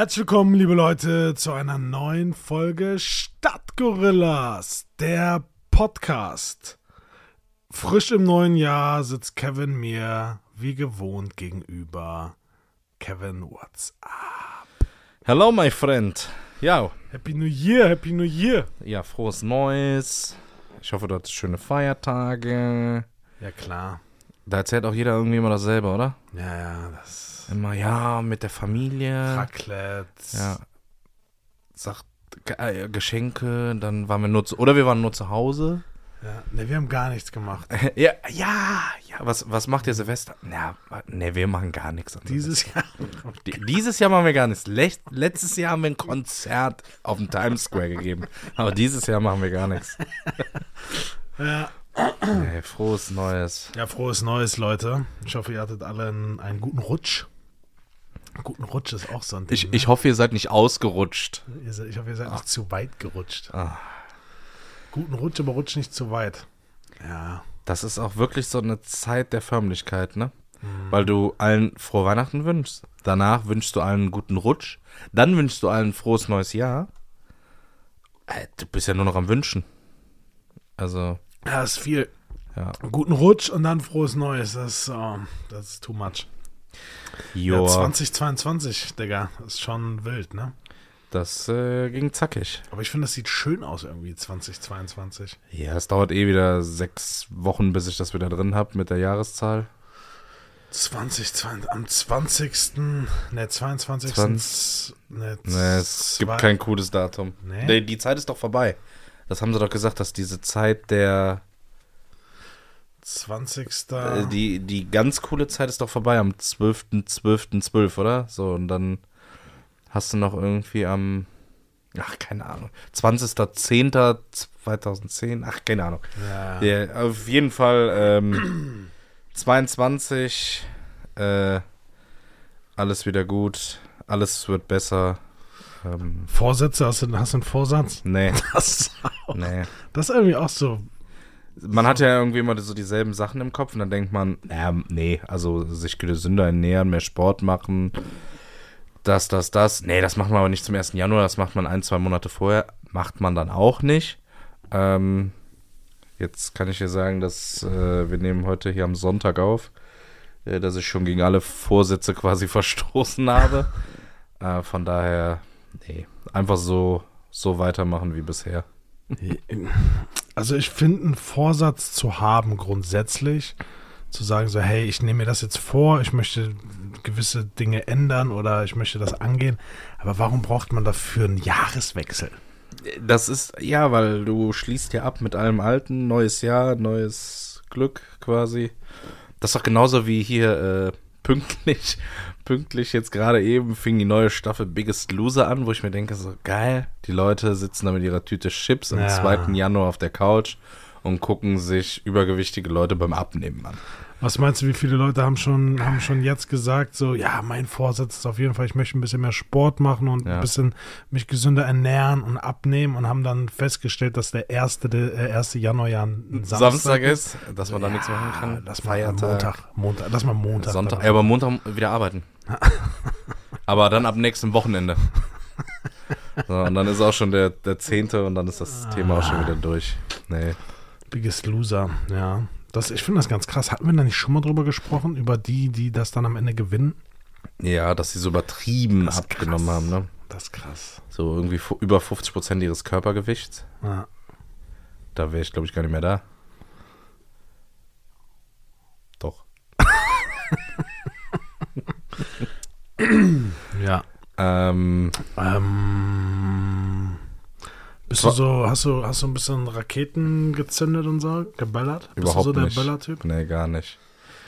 Herzlich willkommen, liebe Leute, zu einer neuen Folge Stadtgorillas, der Podcast. Frisch im neuen Jahr sitzt Kevin mir wie gewohnt gegenüber. Kevin, what's up? Hello, my friend. Ja, Happy New Year, Happy New Year. ja, frohes Neues. Ich hoffe, du hattest schöne Feiertage. Ja, klar. Da erzählt auch jeder irgendwie immer dasselbe, oder? Ja, ja, das Immer, ja, mit der Familie. Raclette. Ja. Sagt äh, Geschenke, dann waren wir nur zu, oder wir waren nur zu Hause. ja. Ne, wir haben gar nichts gemacht. ja, ja, ja, was, was macht ihr Silvester? Ja, ne, wir machen gar nichts. Dieses Jahr. Dieses Jahr machen wir gar nichts. Lech- Letztes Jahr haben wir ein Konzert auf dem Times Square gegeben. Aber dieses Jahr machen wir gar nichts. Ja. Nee, frohes Neues. ja, frohes Neues, Leute. Ich hoffe, ihr hattet alle einen, einen guten Rutsch. Guten Rutsch ist auch so ein Ding. Ich, ne? ich hoffe, ihr seid nicht ausgerutscht. Ich hoffe, ihr seid nicht zu weit gerutscht. Ah. Guten Rutsch, aber rutsch nicht zu weit. Ja. Das ist auch wirklich so eine Zeit der Förmlichkeit, ne? Weil du allen frohe Weihnachten wünschst. Danach wünschst du allen einen guten Rutsch. Dann wünschst du allen ein frohes neues Jahr. Äh, Du bist ja nur noch am Wünschen. Also, Ja, ist viel. ja. Guten Rutsch und dann frohes Neues. Das ist, oh, das ist too much. Ja, 2022, Digga. Ist schon wild, ne? Das äh, ging zackig. Aber ich finde, das sieht schön aus irgendwie, 2022. Ja, es dauert eh wieder sechs Wochen, bis ich das wieder drin habe mit der Jahreszahl. 2020, am 20. Ne, 22. 20, ne, ne, es zwei, gibt kein cooles Datum. Ne? nee, die Zeit ist doch vorbei. Das haben sie doch gesagt, dass diese Zeit der 20. Äh, die, die ganz coole Zeit ist doch vorbei am 12.12.12, 12, 12, oder? So, und dann hast du noch irgendwie am, ach, keine Ahnung, 20.10.2010, ach, keine Ahnung. Ja. Yeah, auf jeden Fall ähm, 22, äh, alles wieder gut, alles wird besser. Ähm, Vorsätze, hast du, hast du einen Vorsatz? Nee. Das, ist, auch, nee. das ist irgendwie auch so man hat ja irgendwie immer so dieselben Sachen im Kopf und dann denkt man, naja, nee, also sich gesünder ernähren, mehr Sport machen, das, das, das. Nee, das macht man aber nicht zum 1. Januar, das macht man ein, zwei Monate vorher. Macht man dann auch nicht. Ähm, jetzt kann ich dir sagen, dass äh, wir nehmen heute hier am Sonntag auf, äh, dass ich schon gegen alle Vorsätze quasi verstoßen habe. äh, von daher, nee, einfach so, so weitermachen wie bisher. Also ich finde, einen Vorsatz zu haben grundsätzlich, zu sagen so, hey, ich nehme mir das jetzt vor, ich möchte gewisse Dinge ändern oder ich möchte das angehen. Aber warum braucht man dafür einen Jahreswechsel? Das ist, ja, weil du schließt ja ab mit allem Alten, neues Jahr, neues Glück quasi. Das ist doch genauso wie hier äh, pünktlich, pünktlich jetzt gerade eben fing die neue Staffel Biggest Loser an, wo ich mir denke, so geil, die Leute sitzen da mit ihrer Tüte Chips am Ja. 2. Januar auf der Couch und gucken sich übergewichtige Leute beim Abnehmen an. Was meinst du, wie viele Leute haben schon, haben schon jetzt gesagt, so, ja, mein Vorsatz ist auf jeden Fall, ich möchte ein bisschen mehr Sport machen und Ja. ein bisschen mich gesünder ernähren und abnehmen und haben dann festgestellt, dass der 1. Der, äh, 1. Januar ja ein Samstag, Samstag, ist, dass man da nichts machen kann. Lass mal Montag, Montag, lass mal Montag. Sonntag, ja, aber Montag wieder arbeiten. aber dann ab nächstem Wochenende. So, und dann ist auch schon der, der 10. und dann ist das Thema auch schon wieder durch. Nee. Biggest Loser, ja. Das, ich finde das ganz krass. Hatten wir da nicht schon mal drüber gesprochen? Über die, die das dann am Ende gewinnen? Ja, dass sie so übertrieben abgenommen krass. haben, ne? Das ist krass. So irgendwie über 50 Prozent ihres Körpergewichts. Ja. Da wäre ich, glaube ich, gar nicht mehr da. Doch. ja. Ähm, Ähm, bist du so, hast du, hast du ein bisschen Raketen gezündet und so, geböllert? Bist überhaupt du so der nicht. Böllertyp? Nee, gar nicht.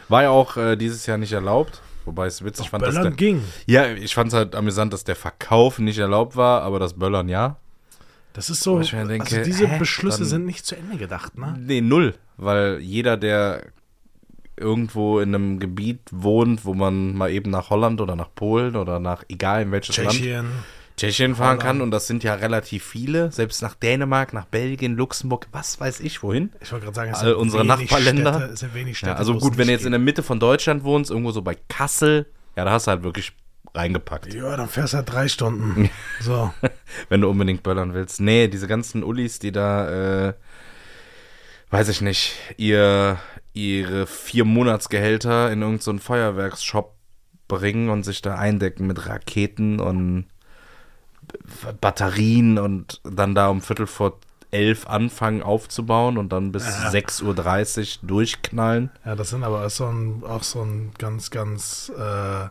War ja auch äh, dieses Jahr nicht erlaubt. Wobei es witzig fand, dass Böllern der, ging. Ja, ich fand es halt amüsant, dass der Verkauf nicht erlaubt war, aber das Böllern ja. Das ist so, Wo ich mir denke, also diese hä? Beschlüsse Dann- sind nicht zu Ende gedacht, ne? Nee, null. Weil jeder, der irgendwo in einem Gebiet wohnt, wo man mal eben nach Holland oder nach Polen oder nach egal in welches Land Tschechien. Tschechien fahren kann und das sind ja relativ viele, selbst nach Dänemark, nach Belgien, Luxemburg, was weiß ich wohin. Ich wollte gerade sagen, es sind unsere wenig Nachbarländer. Städte, es sind wenig Städte, Ja, also gut, wenn du jetzt in der Mitte von Deutschland wohnst, irgendwo so bei Kassel, ja, da hast du halt wirklich reingepackt. Ja, dann fährst du halt drei Stunden. So. Wenn du unbedingt böllern willst. Nee, diese ganzen Ullis, die da, äh, weiß ich nicht, ihr, ihre vier Monatsgehälter in irgendeinen so Feuerwerksshop bringen und sich da eindecken mit Raketen und Batterien und dann da um Viertel vor elf anfangen aufzubauen und dann bis Ja. 6.30 Uhr durchknallen. Ja, das sind aber so ein, auch so ein ganz, ganz, äh,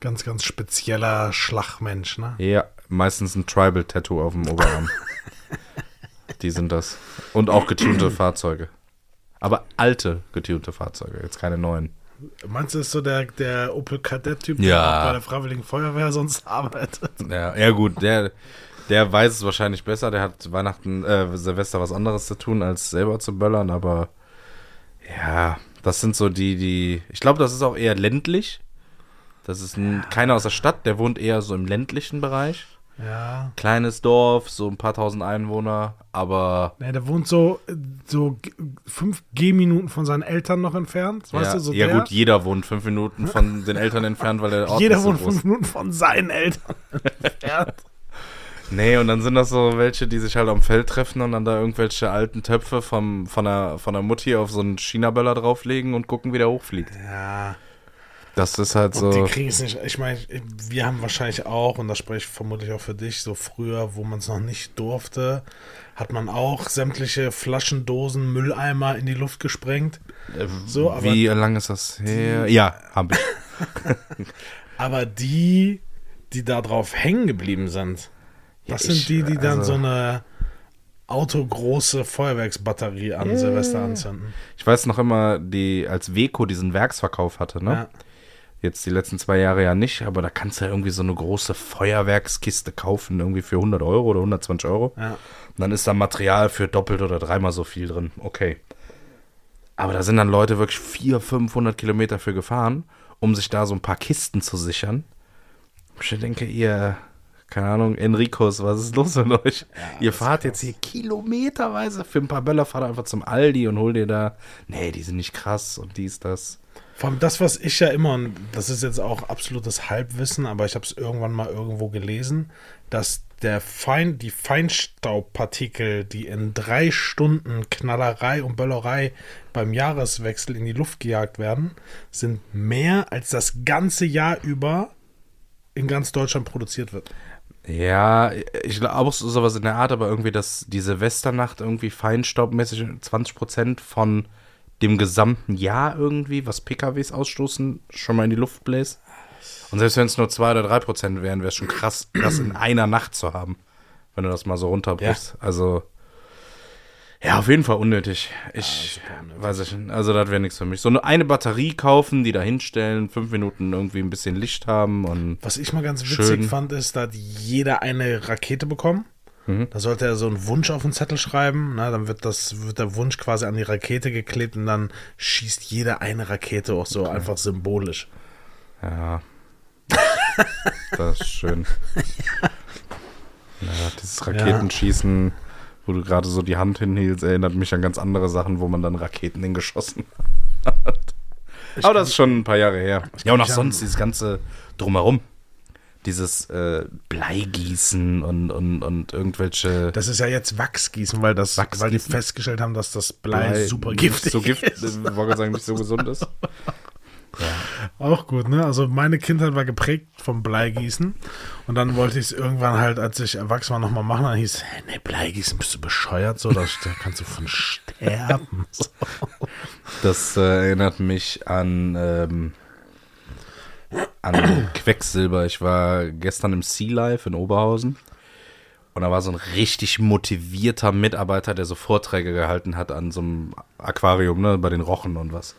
ganz, ganz spezieller Schlagmensch, ne? Ja, meistens ein Tribal-Tattoo auf dem Oberarm. Die sind das. Und auch getunte Fahrzeuge. Aber alte getunte Fahrzeuge, jetzt keine neuen. Meinst du, ist so der, der Opel Kadett-Typ, Ja. der auch bei der Freiwilligen Feuerwehr sonst arbeitet? Ja, ja gut, der, der weiß es wahrscheinlich besser. Der hat Weihnachten, äh, Silvester was anderes zu tun, als selber zu böllern. Aber ja, das sind so die, die. Ich glaube, das ist auch eher ländlich. Das ist ein, keiner aus der Stadt, der wohnt eher so im ländlichen Bereich. Ja. Kleines Dorf, so ein paar tausend Einwohner, aber Nee, der wohnt so, so fünf Gehminuten von seinen Eltern noch entfernt. Weißt ja, du, so ja der? gut, jeder wohnt fünf Minuten von den Eltern entfernt, weil der Ort Jeder so wohnt groß. fünf Minuten von seinen Eltern entfernt. Nee, und dann sind das so welche, die sich halt am Feld treffen und dann da irgendwelche alten Töpfe vom, von, der, von der Mutti auf so einen China-Böller drauflegen und gucken, wie der hochfliegt. Ja. Das ist halt Und die so. kriegen es nicht. Ich meine, wir haben wahrscheinlich auch, und das spreche ich vermutlich auch für dich, so früher, wo man es noch nicht durfte, hat man auch sämtliche Flaschen, Dosen, Mülleimer in die Luft gesprengt. So, aber, wie lange ist das her? Ja, hab ich. aber die, die da drauf hängen geblieben sind, das Ja, sind ich- die, die dann also- so eine autogroße Feuerwerksbatterie an Silvester anzünden. Ich weiß noch immer, die, als Weco diesen Werksverkauf hatte, ne? Ja. Jetzt die letzten zwei Jahre ja nicht, aber da kannst du ja irgendwie so eine große Feuerwerkskiste kaufen, irgendwie für 100 Euro oder 120 Euro. Ja. Und dann ist da Material für doppelt oder dreimal so viel drin. Okay. Aber da sind dann Leute wirklich 400, 500 Kilometer für gefahren, um sich da so ein paar Kisten zu sichern. Ich denke, ihr, keine Ahnung, Enricos, was ist los mit euch? ihr fahrt jetzt hier kilometerweise für ein paar Böller, fahrt einfach zum Aldi und hol dir da, nee, die sind nicht krass und dies, das. Vor allem das, was ich ja immer, und das ist jetzt auch absolutes Halbwissen, aber ich habe es irgendwann mal irgendwo gelesen, dass der Fein, die Feinstaubpartikel, die in drei Stunden Knallerei und Böllerei beim Jahreswechsel in die Luft gejagt werden, sind mehr als das ganze Jahr über in ganz Deutschland produziert wird. Ja, ich glaube auch so sowas in der Art, aber irgendwie, dass die Silvesternacht irgendwie feinstaubmäßig 20% von dem gesamten Jahr irgendwie, was PKWs ausstoßen, schon mal in die Luft bläst. Und selbst wenn es nur 2 oder 3% wären, wäre es schon krass, das in einer Nacht zu haben, wenn du das mal so runterbrichst. Also, ja, auf jeden Fall unnötig. Ich weiß ich nicht. Also, das wäre nichts für mich. So eine, eine Batterie kaufen, die da hinstellen, fünf Minuten irgendwie ein bisschen Licht haben und. Was ich mal ganz witzig Schön. fand, ist, da hat jeder eine Rakete bekommen. Mhm. Da sollte er so einen Wunsch auf den Zettel schreiben. Na, dann wird, das, wird der Wunsch quasi an die Rakete geklebt und dann schießt jeder eine Rakete auch so einfach symbolisch. Ja. Das ist schön. Ja, dieses Raketenschießen, wo du gerade so die Hand hinhielst, erinnert mich an ganz andere Sachen, wo man dann Raketen hingeschossen hat. Aber das ist schon ein paar Jahre her. Ja, und auch sonst dieses ganze Drumherum. Dieses äh, Bleigießen und, und, und irgendwelche Das ist ja jetzt Wachsgießen, weil, das, Wachsgießen? weil die festgestellt haben, dass das Blei, Blei super giftig so gift, ist. Ich wollte sagen, nicht so gesund ist. Auch gut, ne? Also meine Kindheit war geprägt vom Bleigießen. Und dann wollte ich es irgendwann halt, als ich erwachsen war, nochmal machen. Dann hieß, hä, nee, Bleigießen, bist du bescheuert? So, da, da kannst du von sterben. So. Das äh, erinnert mich an, ähm, an Quecksilber. Ich war gestern im Sea Life in Oberhausen und da war so ein richtig motivierter Mitarbeiter, der so Vorträge gehalten hat an so einem Aquarium, ne, bei den Rochen und was.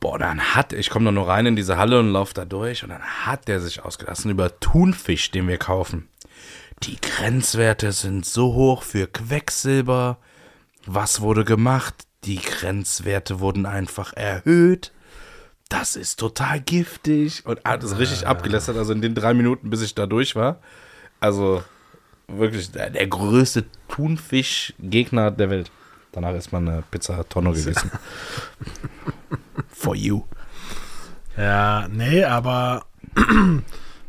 Boah, dann hat, ich komme da nur rein in diese Halle und laufe da durch und dann hat der sich ausgelassen über Thunfisch, den wir kaufen. Die Grenzwerte sind so hoch für Quecksilber. Was wurde gemacht? Die Grenzwerte wurden einfach erhöht. Das ist total giftig. Und hat es richtig abgelästert. Also in den drei Minuten, bis ich da durch war. Also wirklich der, der größte Thunfisch-Gegner der Welt. Danach ist man eine Pizza Tonno gegessen. For you. Ja, nee, aber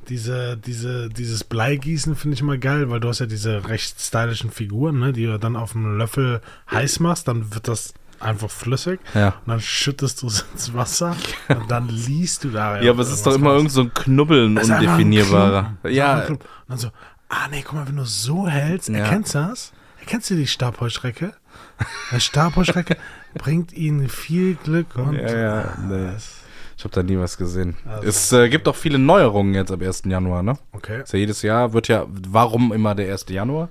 diese, diese, dieses Bleigießen finde ich immer geil, weil du hast ja diese recht stylischen Figuren, ne, die du dann auf einem Löffel heiß machst, dann wird das einfach flüssig Ja. und dann schüttest du es ins Wasser und dann liest du da. Ja, aber es ist doch immer irgend so ein Knubbeln Das ein undefinierbarer. Ja, ein Klumpen. Und dann so, ah nee, guck mal, wenn du so hältst, Ja. erkennst du das? Erkennst du die Stabheuschrecke? Die Stabheuschrecke bringt ihnen viel Glück und Ja, ja, nee. Das- ich habe da nie was gesehen. Also- es äh, gibt auch viele Neuerungen jetzt ab 1. Januar, ne? Okay. Ist ja jedes Jahr wird ja, warum immer der 1. Januar?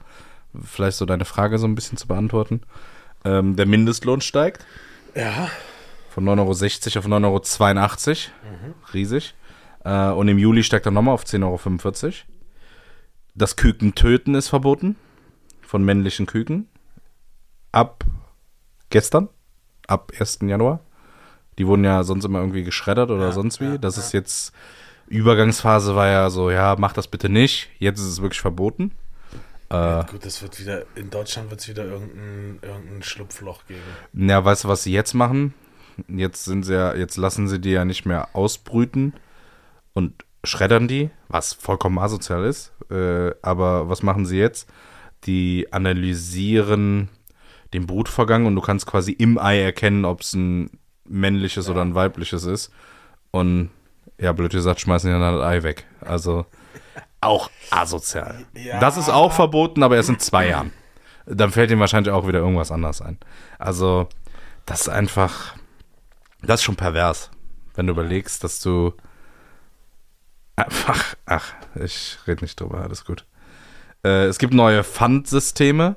Vielleicht so deine Frage so ein bisschen zu beantworten. Ähm, der Mindestlohn steigt Ja. von 9,60 Euro auf 9,82 Euro. Riesig. Äh, und im Juli steigt er nochmal auf 10,45 Euro. Das Küken töten ist verboten. Von männlichen Küken. Ab gestern. Ab 1. Januar. Die wurden ja sonst immer irgendwie geschreddert oder Ja, sonst wie. ja, das ja. ist jetzt. Übergangsphase war ja so, ja, mach das bitte nicht. Jetzt ist es wirklich verboten. Äh, Gut, das wird wieder, in Deutschland wird es wieder irgendein, irgendein Schlupfloch geben. Ja, weißt du, was sie jetzt machen? Jetzt sind sie ja, jetzt lassen sie die ja nicht mehr ausbrüten und schreddern die, was vollkommen asozial ist. Äh, aber was machen sie jetzt? Die analysieren den Brutvorgang und du kannst quasi im Ei erkennen, ob es ein männliches oder ein weibliches ist. Und ja, blöd gesagt, schmeißen die dann das Ei weg. Also auch asozial. Ja. Das ist auch verboten, aber erst in zwei Jahren. Dann fällt ihm wahrscheinlich auch wieder irgendwas anderes ein. Also, das ist einfach, das ist schon pervers, wenn du überlegst, dass du einfach, ach, ich rede nicht drüber, alles gut. Äh, es gibt neue Pfandsysteme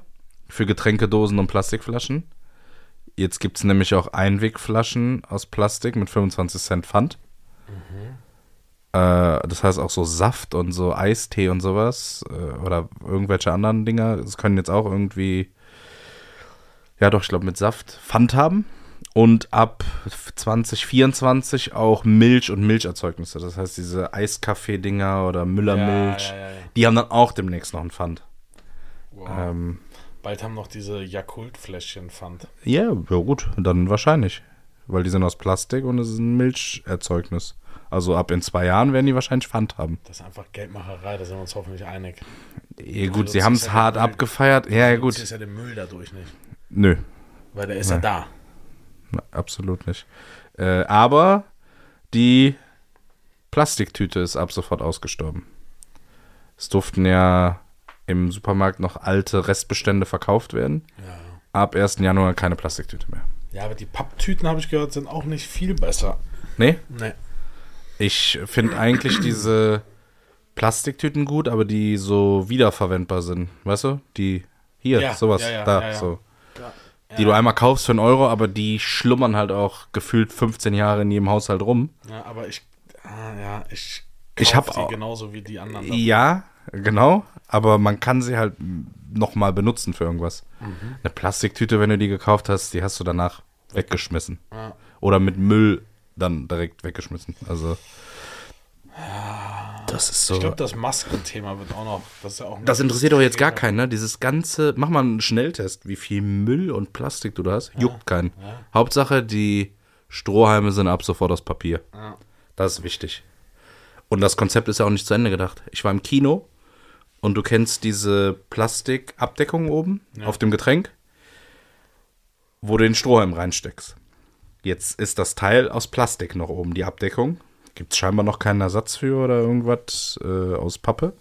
für Getränkedosen und Plastikflaschen. Jetzt gibt es nämlich auch Einwegflaschen aus Plastik mit 25 Cent Pfand. Äh, das heißt auch so Saft und so Eistee und sowas äh, oder irgendwelche anderen Dinger. Das können jetzt auch irgendwie, ja doch, ich glaube mit Saft Pfand haben. Und ab 2024 auch Milch und Milcherzeugnisse. Das heißt, diese Eiskaffee-Dinger oder Müllermilch, Ja, ja, ja, die haben dann auch demnächst noch ein Pfand. Wow. Ähm, Bald haben noch diese Jakult-Fläschchen Pfand. ja, ja, gut, dann wahrscheinlich. Weil die sind aus Plastik und es ist ein Milcherzeugnis. Also ab in zwei Jahren werden die wahrscheinlich Pfand haben. Das ist einfach Geldmacherei, da sind wir uns hoffentlich einig. Ja, gut, sie ziehst haben es ja hart abgefeiert. Ja, ja, Du gut. ziehst ja den Müll dadurch nicht. Nö, Weil der ist ja Nee. da. na, absolut nicht. Äh, aber die Plastiktüte ist ab sofort ausgestorben. Es durften ja im Supermarkt noch alte Restbestände verkauft werden. Ja. Ab 1. Januar keine Plastiktüte mehr. Ja, aber die Papptüten, habe ich gehört, sind auch nicht viel besser. Nee, Nee. Ich finde eigentlich diese Plastiktüten gut, aber die so wiederverwendbar sind. Weißt du? Die hier, Ja, sowas, ja, ja, da, so. Die du einmal kaufst für einen Euro, aber die schlummern halt auch gefühlt 15 Jahre in jedem Haushalt rum. Ja, aber ich, ah, ja, ich, Ich hab die genauso wie die anderen. Ja, genau. Aber man kann sie halt nochmal benutzen für irgendwas. Mhm. Eine Plastiktüte, wenn du die gekauft hast, die hast du danach weggeschmissen. Ja. Oder mit Müll dann direkt weggeschmissen. Also. Das ist so. Ich glaube, das Maskenthema wird auch noch. Das, ja auch das interessiert doch jetzt gar keinen, ne? Dieses ganze. Mach mal einen Schnelltest, wie viel Müll und Plastik du da hast. Juckt keinen. Hauptsache, die Strohhalme sind ab sofort aus Papier. Ja. Das ist wichtig. Und das Konzept ist ja auch nicht zu Ende gedacht. Ich war im Kino und du kennst diese Plastikabdeckung oben auf dem Getränk, wo du den Strohhalm reinsteckst. Jetzt ist das Teil aus Plastik noch oben, die Abdeckung. Gibt es scheinbar noch keinen Ersatz für oder irgendwas äh, aus Pappe.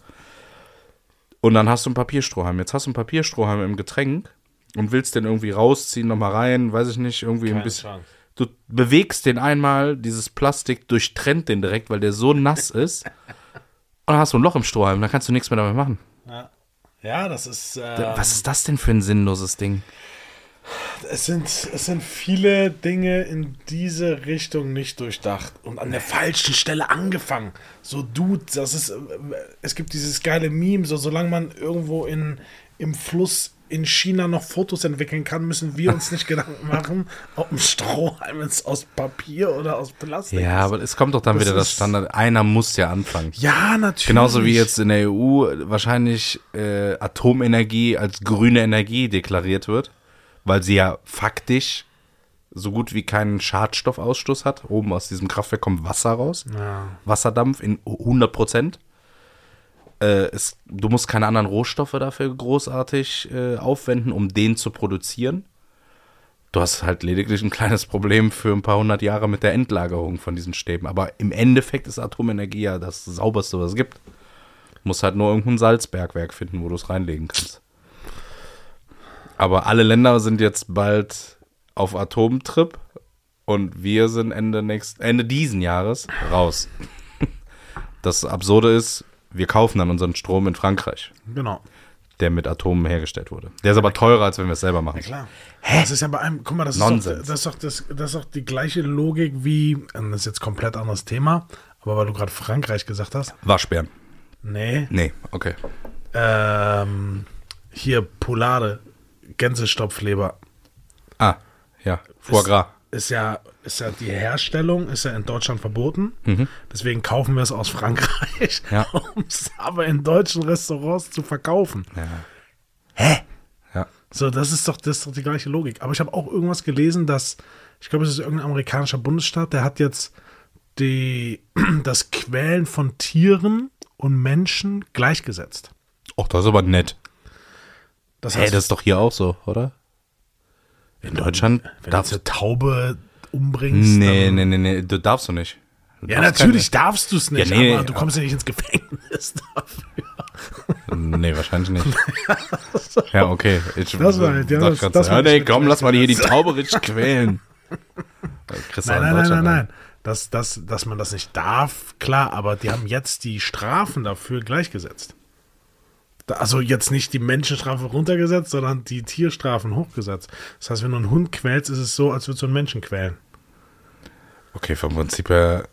Und dann hast du einen Papierstrohhalm. Jetzt hast du einen Papierstrohhalm im Getränk und willst den irgendwie rausziehen, nochmal rein, weiß ich nicht, irgendwie ein Keine bisschen. Chance. Du bewegst den einmal, dieses Plastik durchtrennt den direkt, weil der so nass ist. Und dann hast du ein Loch im Strohhalm, dann kannst du nichts mehr damit machen. Ja. ja, das ist. Äh, Was ist das denn für ein sinnloses Ding? Es, sind, es sind viele Dinge in diese Richtung nicht durchdacht und an der falschen Stelle angefangen. So, Dude, das ist. Es gibt dieses geile Meme, so solange man irgendwo in, im Fluss in China noch Fotos entwickeln kann, müssen wir uns nicht Gedanken machen, ob ein Strohhalm jetzt aus Papier oder aus Plastik Ja, ist. aber es kommt doch dann Das wieder das ist- Standard. Einer muss ja anfangen. Ja, natürlich. Genauso wie jetzt in der EU wahrscheinlich äh, Atomenergie als grüne Energie deklariert wird, weil sie ja faktisch so gut wie keinen Schadstoffausstoß hat. Oben aus diesem Kraftwerk kommt Wasser raus. Ja. Wasserdampf in 100 Prozent. Äh, es, du musst keine anderen Rohstoffe dafür großartig äh, aufwenden, um den zu produzieren. Du hast halt lediglich ein kleines Problem für ein paar hundert Jahre mit der Endlagerung von diesen Stäben. Aber im Endeffekt ist Atomenergie ja das sauberste, was es gibt. Du musst halt nur irgendein Salzbergwerk finden, wo du es reinlegen kannst. Aber alle Länder sind jetzt bald auf Atomtrip und wir sind Ende, nächst, Ende diesen Jahres raus. Das Absurde ist, wir kaufen dann unseren Strom in Frankreich, Genau. der mit Atomen hergestellt wurde. Der ist aber teurer, als wenn wir es selber machen. Klar. Das ist ja bei einem, guck mal, das ist, doch, Nonsens. das, ist doch, das, das ist doch die gleiche Logik wie, das ist jetzt komplett anderes Thema, aber weil du gerade Frankreich gesagt hast, Waschbären. nee, Nee, okay. ähm, hier Poulade, Gänsestopfleber, Ah, ja. Foie Gras. ist ja, ist ja die Herstellung ist ja in Deutschland verboten. Mhm. Deswegen kaufen wir es aus Frankreich, Ja. um es aber in deutschen Restaurants zu verkaufen. Ja. Ja. So, das ist doch, das ist doch die gleiche Logik. Aber ich habe auch irgendwas gelesen, dass, ich glaube, es ist irgendein amerikanischer Bundesstaat, der hat jetzt die, das Quälen von Tieren und Menschen gleichgesetzt. Och, das ist aber nett. Das Hey, heißt, das ist doch hier auch so, oder? In Deutschland wenn du darfst jetzt eine Taube umbringst. Nee, dann, nee, nee, nee, du darfst du nicht. Du Ja, darfst natürlich darfst du es nicht, Ja, nee, aber du kommst ja nicht ins Gefängnis dafür. Keine, nee, wahrscheinlich nicht. ja, okay. Ich, Das war ja, das- das war ja, nee, komm, lass mal hier die. Taube richtig quälen. Du Nein, in nein, nein, nein, Deutschland nein. Dass, dass, dass man das nicht darf, klar, aber die haben jetzt die Strafen dafür gleichgesetzt. Also jetzt nicht die Menschenstrafe runtergesetzt, sondern die Tierstrafen hochgesetzt. Das heißt, wenn du einen Hund quälst, ist es so, als würdest du einen Menschen quälen. Okay, vom Prinzip her,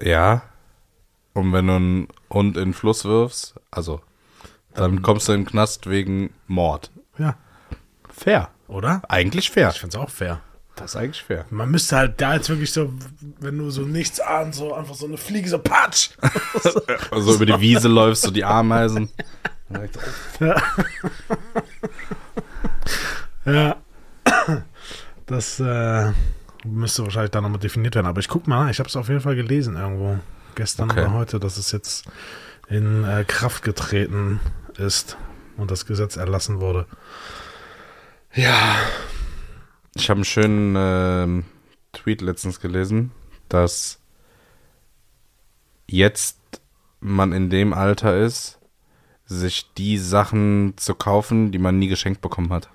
ja. Und wenn du einen Hund in den Fluss wirfst, also, dann kommst du in den Knast wegen Mord. Ja, Fair. oder? Eigentlich fair. Ich finde es auch fair. Das ist eigentlich fair. Man müsste halt da jetzt wirklich so, wenn du so nichts ahnst, so einfach so eine Fliege so patsch. Also über die Wiese läufst, so die Ameisen. Ja. Das äh, müsste wahrscheinlich dann nochmal definiert werden. Aber ich guck mal, ich habe es auf jeden Fall gelesen irgendwo. Gestern Okay. oder heute, dass es jetzt in äh, Kraft getreten ist und das Gesetz erlassen wurde. Ja. Ich habe einen schönen ähm, Tweet letztens gelesen, dass jetzt man in dem Alter ist, sich die Sachen zu kaufen, die man nie geschenkt bekommen hat.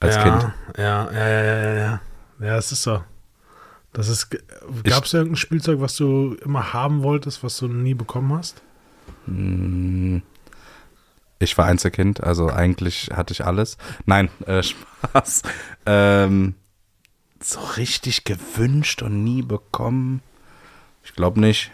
Als ja, Kind. Ja, ja, ja, ja, ja. Ja, es ist so. Das ist. Gab es irgendein Spielzeug, was du immer haben wolltest, was du nie bekommen hast? Mm, Ich war Einzelkind, also eigentlich hatte ich alles. Nein, äh, Spaß. Ähm, so richtig gewünscht und nie bekommen. Ich glaube nicht,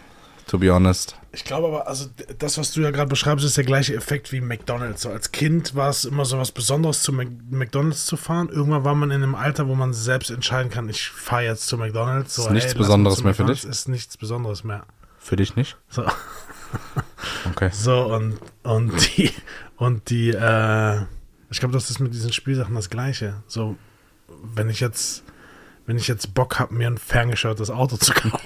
to be honest. Ich glaube aber, also das, was du ja gerade beschreibst, ist der gleiche Effekt wie McDonalds. So als Kind war es immer so was Besonderes, zu McDonalds zu fahren. Irgendwann war man in einem Alter, wo man selbst entscheiden kann, ich fahre jetzt zu McDonalds. So, Ist nichts hey, Besonderes mehr für dich? Ist nichts Besonderes mehr. Für dich nicht? So, Okay. so und, und die, und die, äh, ich glaube, das ist mit diesen Spielsachen das Gleiche. So, wenn ich jetzt, wenn ich jetzt Bock habe, mir ein ferngesteuertes Auto zu kaufen,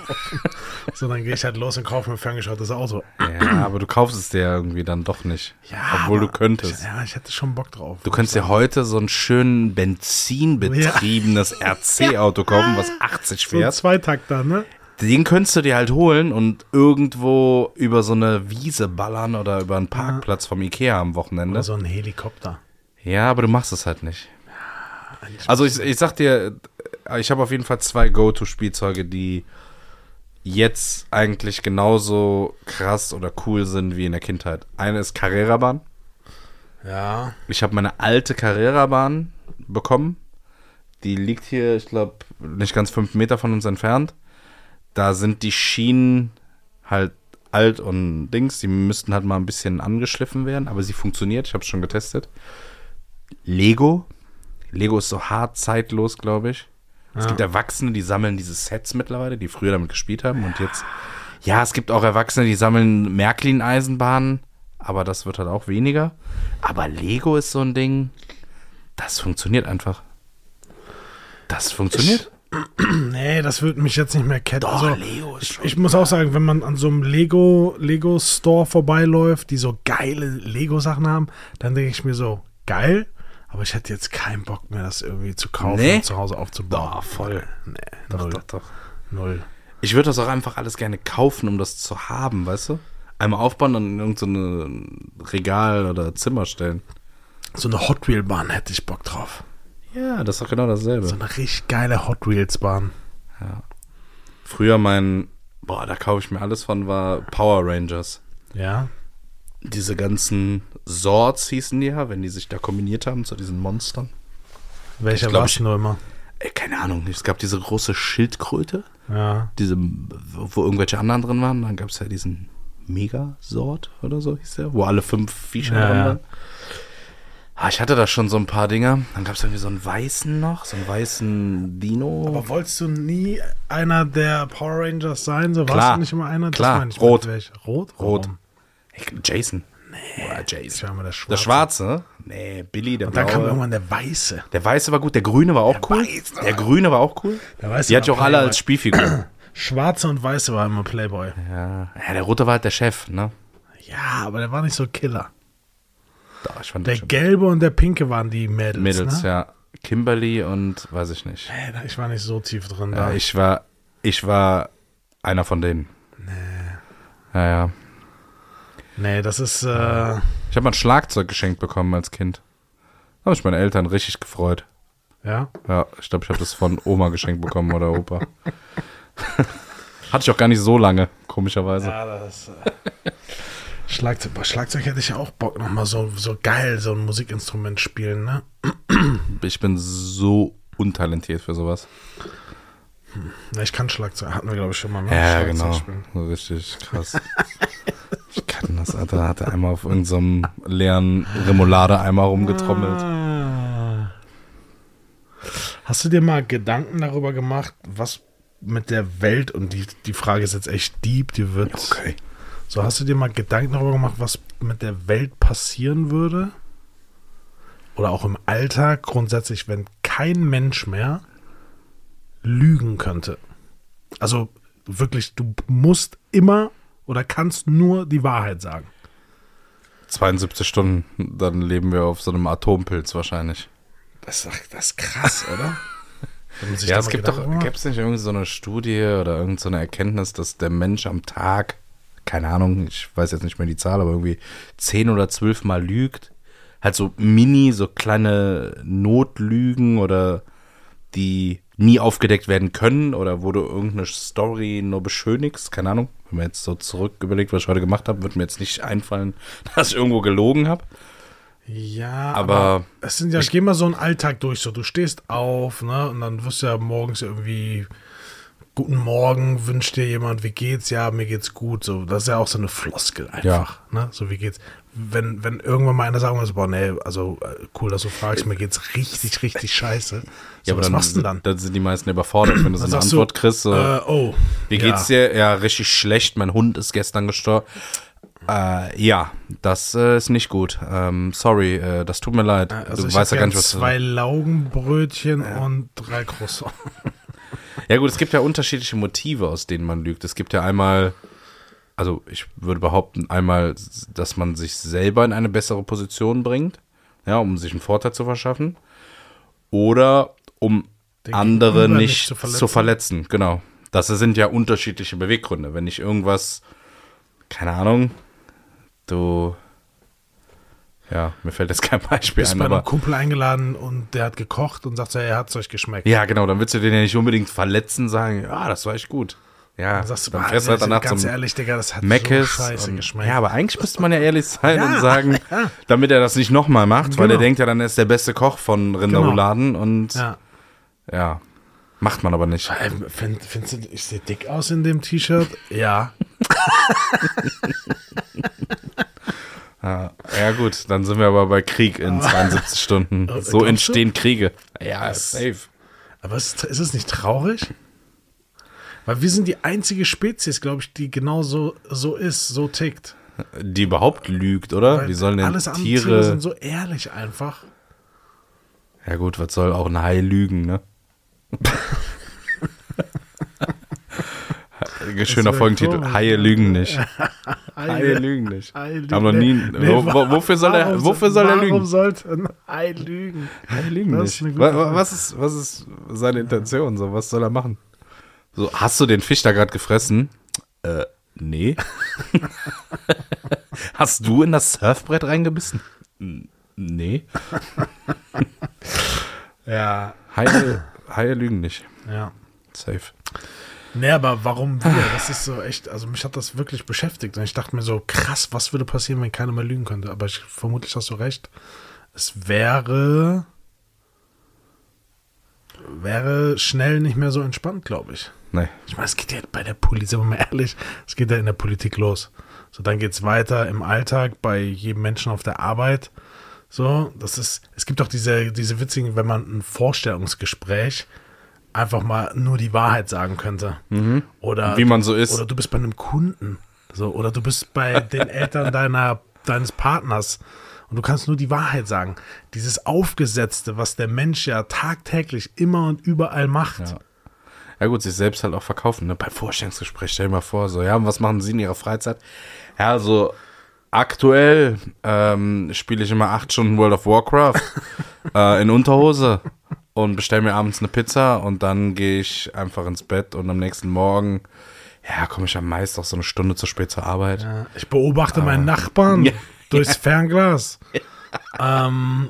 so, dann gehe ich halt los und kaufe mir ein ferngesteuertes Auto. Ja, aber du kaufst es dir irgendwie dann doch nicht. Obwohl du könntest. Ich, ja, ich hätte schon Bock drauf. Du könntest dir heute so ein schön benzinbetriebenes RC-Auto kaufen, was 80 so ein fährt. Zweitakter, ne? Den könntest du dir halt holen und irgendwo über so eine Wiese ballern oder über einen Parkplatz vom Ikea am Wochenende. Oder so ein Helikopter. Ja, aber du machst es halt nicht. Also ich, ich sag dir, ich habe auf jeden Fall zwei Go-To-Spielzeuge, die jetzt eigentlich genauso krass oder cool sind wie in der Kindheit. Eine ist Carrera-Bahn. Ja. Ich habe meine alte Carrera-Bahn bekommen. Die liegt hier, ich glaube, nicht ganz fünf Meter von uns entfernt. Da sind die Schienen halt alt und Dings. Die müssten halt mal ein bisschen angeschliffen werden, aber sie funktioniert. Ich habe es schon getestet. Lego. Lego ist so hart zeitlos, glaube ich. Es Ja. gibt Erwachsene, die sammeln diese Sets mittlerweile, die früher damit gespielt haben und jetzt. Ja, es gibt auch Erwachsene, die sammeln Märklin-Eisenbahnen, aber das wird halt auch weniger. Aber Lego ist so ein Ding, das funktioniert einfach. Das funktioniert? Nee, das würde mich jetzt nicht mehr ketten. Doch, also, Lego ist ich, schon ich muss auch sagen, wenn man an so einem Lego, Lego Store vorbeiläuft, die so geile Lego-Sachen haben, dann denke ich mir so, geil, aber ich hätte jetzt keinen Bock mehr, das irgendwie zu kaufen Nee? und zu Hause aufzubauen. Doch, voll. Nee, Doch, null. doch, doch. Null. Ich würde das auch einfach alles gerne kaufen, um das zu haben, weißt du? Einmal aufbauen und in irgendein Regal oder Zimmer stellen. So eine Hot Wheel Bahn hätte ich Bock drauf. Ja, das ist doch genau dasselbe. So eine richtig geile Hot Wheels Bahn. Früher mein, boah, da kaufe ich mir alles von, war Power Rangers. Ja. Diese ganzen Swords hießen die ja, wenn die sich da kombiniert haben zu diesen Monstern. Welcher war ich- es nur immer? Ey, keine Ahnung, es gab diese große Schildkröte, Ja. diese, wo irgendwelche anderen drin waren. Dann gab es ja diesen Megasword oder so hieß der, wo alle fünf Viecher Ja, drin waren. Ah, ich hatte da schon so ein paar Dinger. Dann gab es irgendwie so einen weißen noch, so einen weißen Dino. Aber wolltest du nie einer der Power Rangers sein? So warst du nicht immer einer? Das Klar. meine ich Rot. Rot? Rot. Warum? Jason. Nee. Oder Jason. war immer der Schwarze. Der Schwarze? Nee, Billy, der Und dann kam Blaue. irgendwann der Weiße. Der Weiße war gut, der Grüne war auch Der cool. Weiße. Der Grüne war auch cool. Der Weiße Die hatte ich auch alle als Spielfigur. Schwarze und Weiße war immer Playboy. ja. ja, der Rote war halt der Chef, ne? Ja, aber der war nicht so Killer. Doch, ich fand Der das. Gelbe und der Pinke waren die Mädels. Mädels, ne? ja. Kimberly und weiß ich nicht. Nee, ich war nicht so tief drin Ja, da. ich war, ich war einer von denen. Nee. Ja, ja. Nee, das ist. Äh, Ich habe mal ein Schlagzeug geschenkt bekommen als Kind. Da haben sich meine Eltern richtig gefreut. ja. Ja, ich glaube, ich habe das von Oma geschenkt bekommen oder Opa. Hatte ich auch gar nicht so lange, komischerweise. Ja, das. Äh, Schlagzeug, boah, Schlagzeug hätte ich ja auch Bock, nochmal so, so geil so ein Musikinstrument spielen, ne? Ich bin so untalentiert für sowas. Na, ich kann Schlagzeug, hatten wir, glaube ich, schon mal, ne? Ja, Schlagzeug genau. spielen. Richtig krass. kann das, Alter. Hat er einmal auf irgendeinem leeren Remoulade-Eimer rumgetrommelt. Ah. Hast du dir mal Gedanken darüber gemacht, was mit der Welt, und die, die Frage ist jetzt echt deep, die wird. Okay. So, hast du dir mal Gedanken darüber gemacht, was mit der Welt passieren würde? Oder auch im Alltag grundsätzlich, wenn kein Mensch mehr lügen könnte? Also wirklich, du musst immer oder kannst nur die Wahrheit sagen. 72 Stunden, dann leben wir auf so einem Atompilz wahrscheinlich. Das das ist krass, oder? Ja, es gibt Gedanken doch, gibt es nicht irgendwie so eine Studie oder irgendeine so eine Erkenntnis, dass der Mensch am Tag, keine Ahnung, ich weiß jetzt nicht mehr die Zahl, aber irgendwie 10 oder 12 Mal lügt. Halt so mini, so kleine Notlügen oder die nie aufgedeckt werden können oder wo du irgendeine Story nur beschönigst, keine Ahnung. Wenn man jetzt so zurück überlegt, was ich heute gemacht habe, wird mir jetzt nicht einfallen, dass ich irgendwo gelogen habe. Ja, Aber aber, es sind ja, geh mal so einen Alltag durch, so du stehst auf, ne, und dann wirst du ja morgens irgendwie Guten Morgen, wünscht dir jemand, wie geht's? Ja, mir geht's gut. So, das ist ja auch so eine Floskel einfach, ne? So, wie geht's? Wenn, wenn irgendwann mal einer sagen muss, boah, nee, also äh, cool, dass du fragst, mir geht's richtig, richtig scheiße. So, ja, aber was dann, machst du dann? dann sind die meisten überfordert, wenn du so eine Antwort kriegst. So, Äh, oh. Wie geht's dir? Ja, richtig schlecht. Mein Hund ist gestern gestorben. Äh, ja, das äh, ist nicht gut. Ähm, sorry, äh, das tut mir leid. Also du ich weißt ja gar nicht, was zwei du. Laugenbrötchen und drei Croissants. Ja, gut, es gibt ja unterschiedliche Motive, aus denen man lügt. Es gibt ja einmal, also ich würde behaupten, einmal, dass man sich selber in eine bessere Position bringt, ja, um sich einen Vorteil zu verschaffen. Oder um Den andere nicht nicht zu zu verletzen. verletzen. Genau. Das sind ja unterschiedliche Beweggründe. Wenn ich irgendwas, keine Ahnung, du, ja, mir fällt jetzt kein Beispiel Bist ein, bei einem Kumpel eingeladen und der hat gekocht und sagt, er hat's euch geschmeckt. ja, genau, dann willst du den ja nicht unbedingt verletzen, sagen, ja, das war echt gut. Ja, Dann sagst du, dann boah, halt danach ganz zum ehrlich, Digga, das hat Meckes. so scheiße und- geschmeckt. ja, aber eigentlich müsste man ja ehrlich sein Ja, und sagen, ja. damit er das nicht nochmal macht, weil er Genau. denkt ja, dann er ist der beste Koch von Rinderrouladen und ja. ja. macht man aber nicht. Find, findest du, ich sehe dick aus in dem T-Shirt? Ja. Ja, gut, dann sind wir aber bei Krieg in 72 Stunden. Äh, So entstehen Kriege. Ja, safe. Aber ist, ist es nicht traurig? Weil wir sind die einzige Spezies, glaube ich, die genau so, so ist, so tickt. Die überhaupt lügt, oder? Weil Wie sollen denn alles andere Tiere... Tiere sind so ehrlich einfach. ja gut, was soll auch ein Hai lügen, ne? Schöner Folgentitel. Haie lügen nicht. Haie Haie lügen nicht. Haie lügen. Haben noch nie. Nee, wo, wofür soll er, warum wofür soll er Warum lügen? sollte ein Hai lügen? Haie lügen Das ist nicht. eine gute Wa- wa- Frage. Was ist, was ist seine Intention? So, was soll er machen? So, hast du den Fisch da gerade gefressen? Äh, nee. hast du in das Surfbrett reingebissen? Nee. Ja, Haie, Haie lügen nicht. ja. Safe. Nee, aber warum wir? Das ist so echt, also mich hat das wirklich beschäftigt. Und ich dachte mir so, krass, was würde passieren, wenn keiner mehr lügen könnte? Aber ich, vermutlich hast du recht. Es wäre, wäre schnell nicht mehr so entspannt, glaube ich. Nee. Ich meine, es geht ja bei der Politik, sind wir mal ehrlich, es geht ja in der Politik los. So, dann geht es weiter im Alltag, bei jedem Menschen auf der Arbeit. So, das ist, es gibt auch diese, diese witzigen, wenn man ein Vorstellungsgespräch einfach mal nur die Wahrheit sagen könnte. Oder Mhm. Wie man so ist. Oder du bist bei einem Kunden. So, oder du bist bei den Eltern deiner, deines Partners und du kannst nur die Wahrheit sagen. Dieses Aufgesetzte, was der Mensch ja tagtäglich immer und überall macht. Ja. Ja gut, sich selbst halt auch verkaufen. Ne? Beim Vorstellungsgespräch, stell dir mal vor, so, ja, und was machen Sie in Ihrer Freizeit? Ja, so aktuell ähm, spiele ich immer acht Stunden World of Warcraft äh, in Unterhose und bestelle mir abends eine Pizza und dann gehe ich einfach ins Bett und am nächsten Morgen, ja, komme ich am meist auch so eine Stunde zu spät zur Arbeit. Ja, Ich beobachte meinen Nachbarn Ja. Durchs Fernglas. Ähm,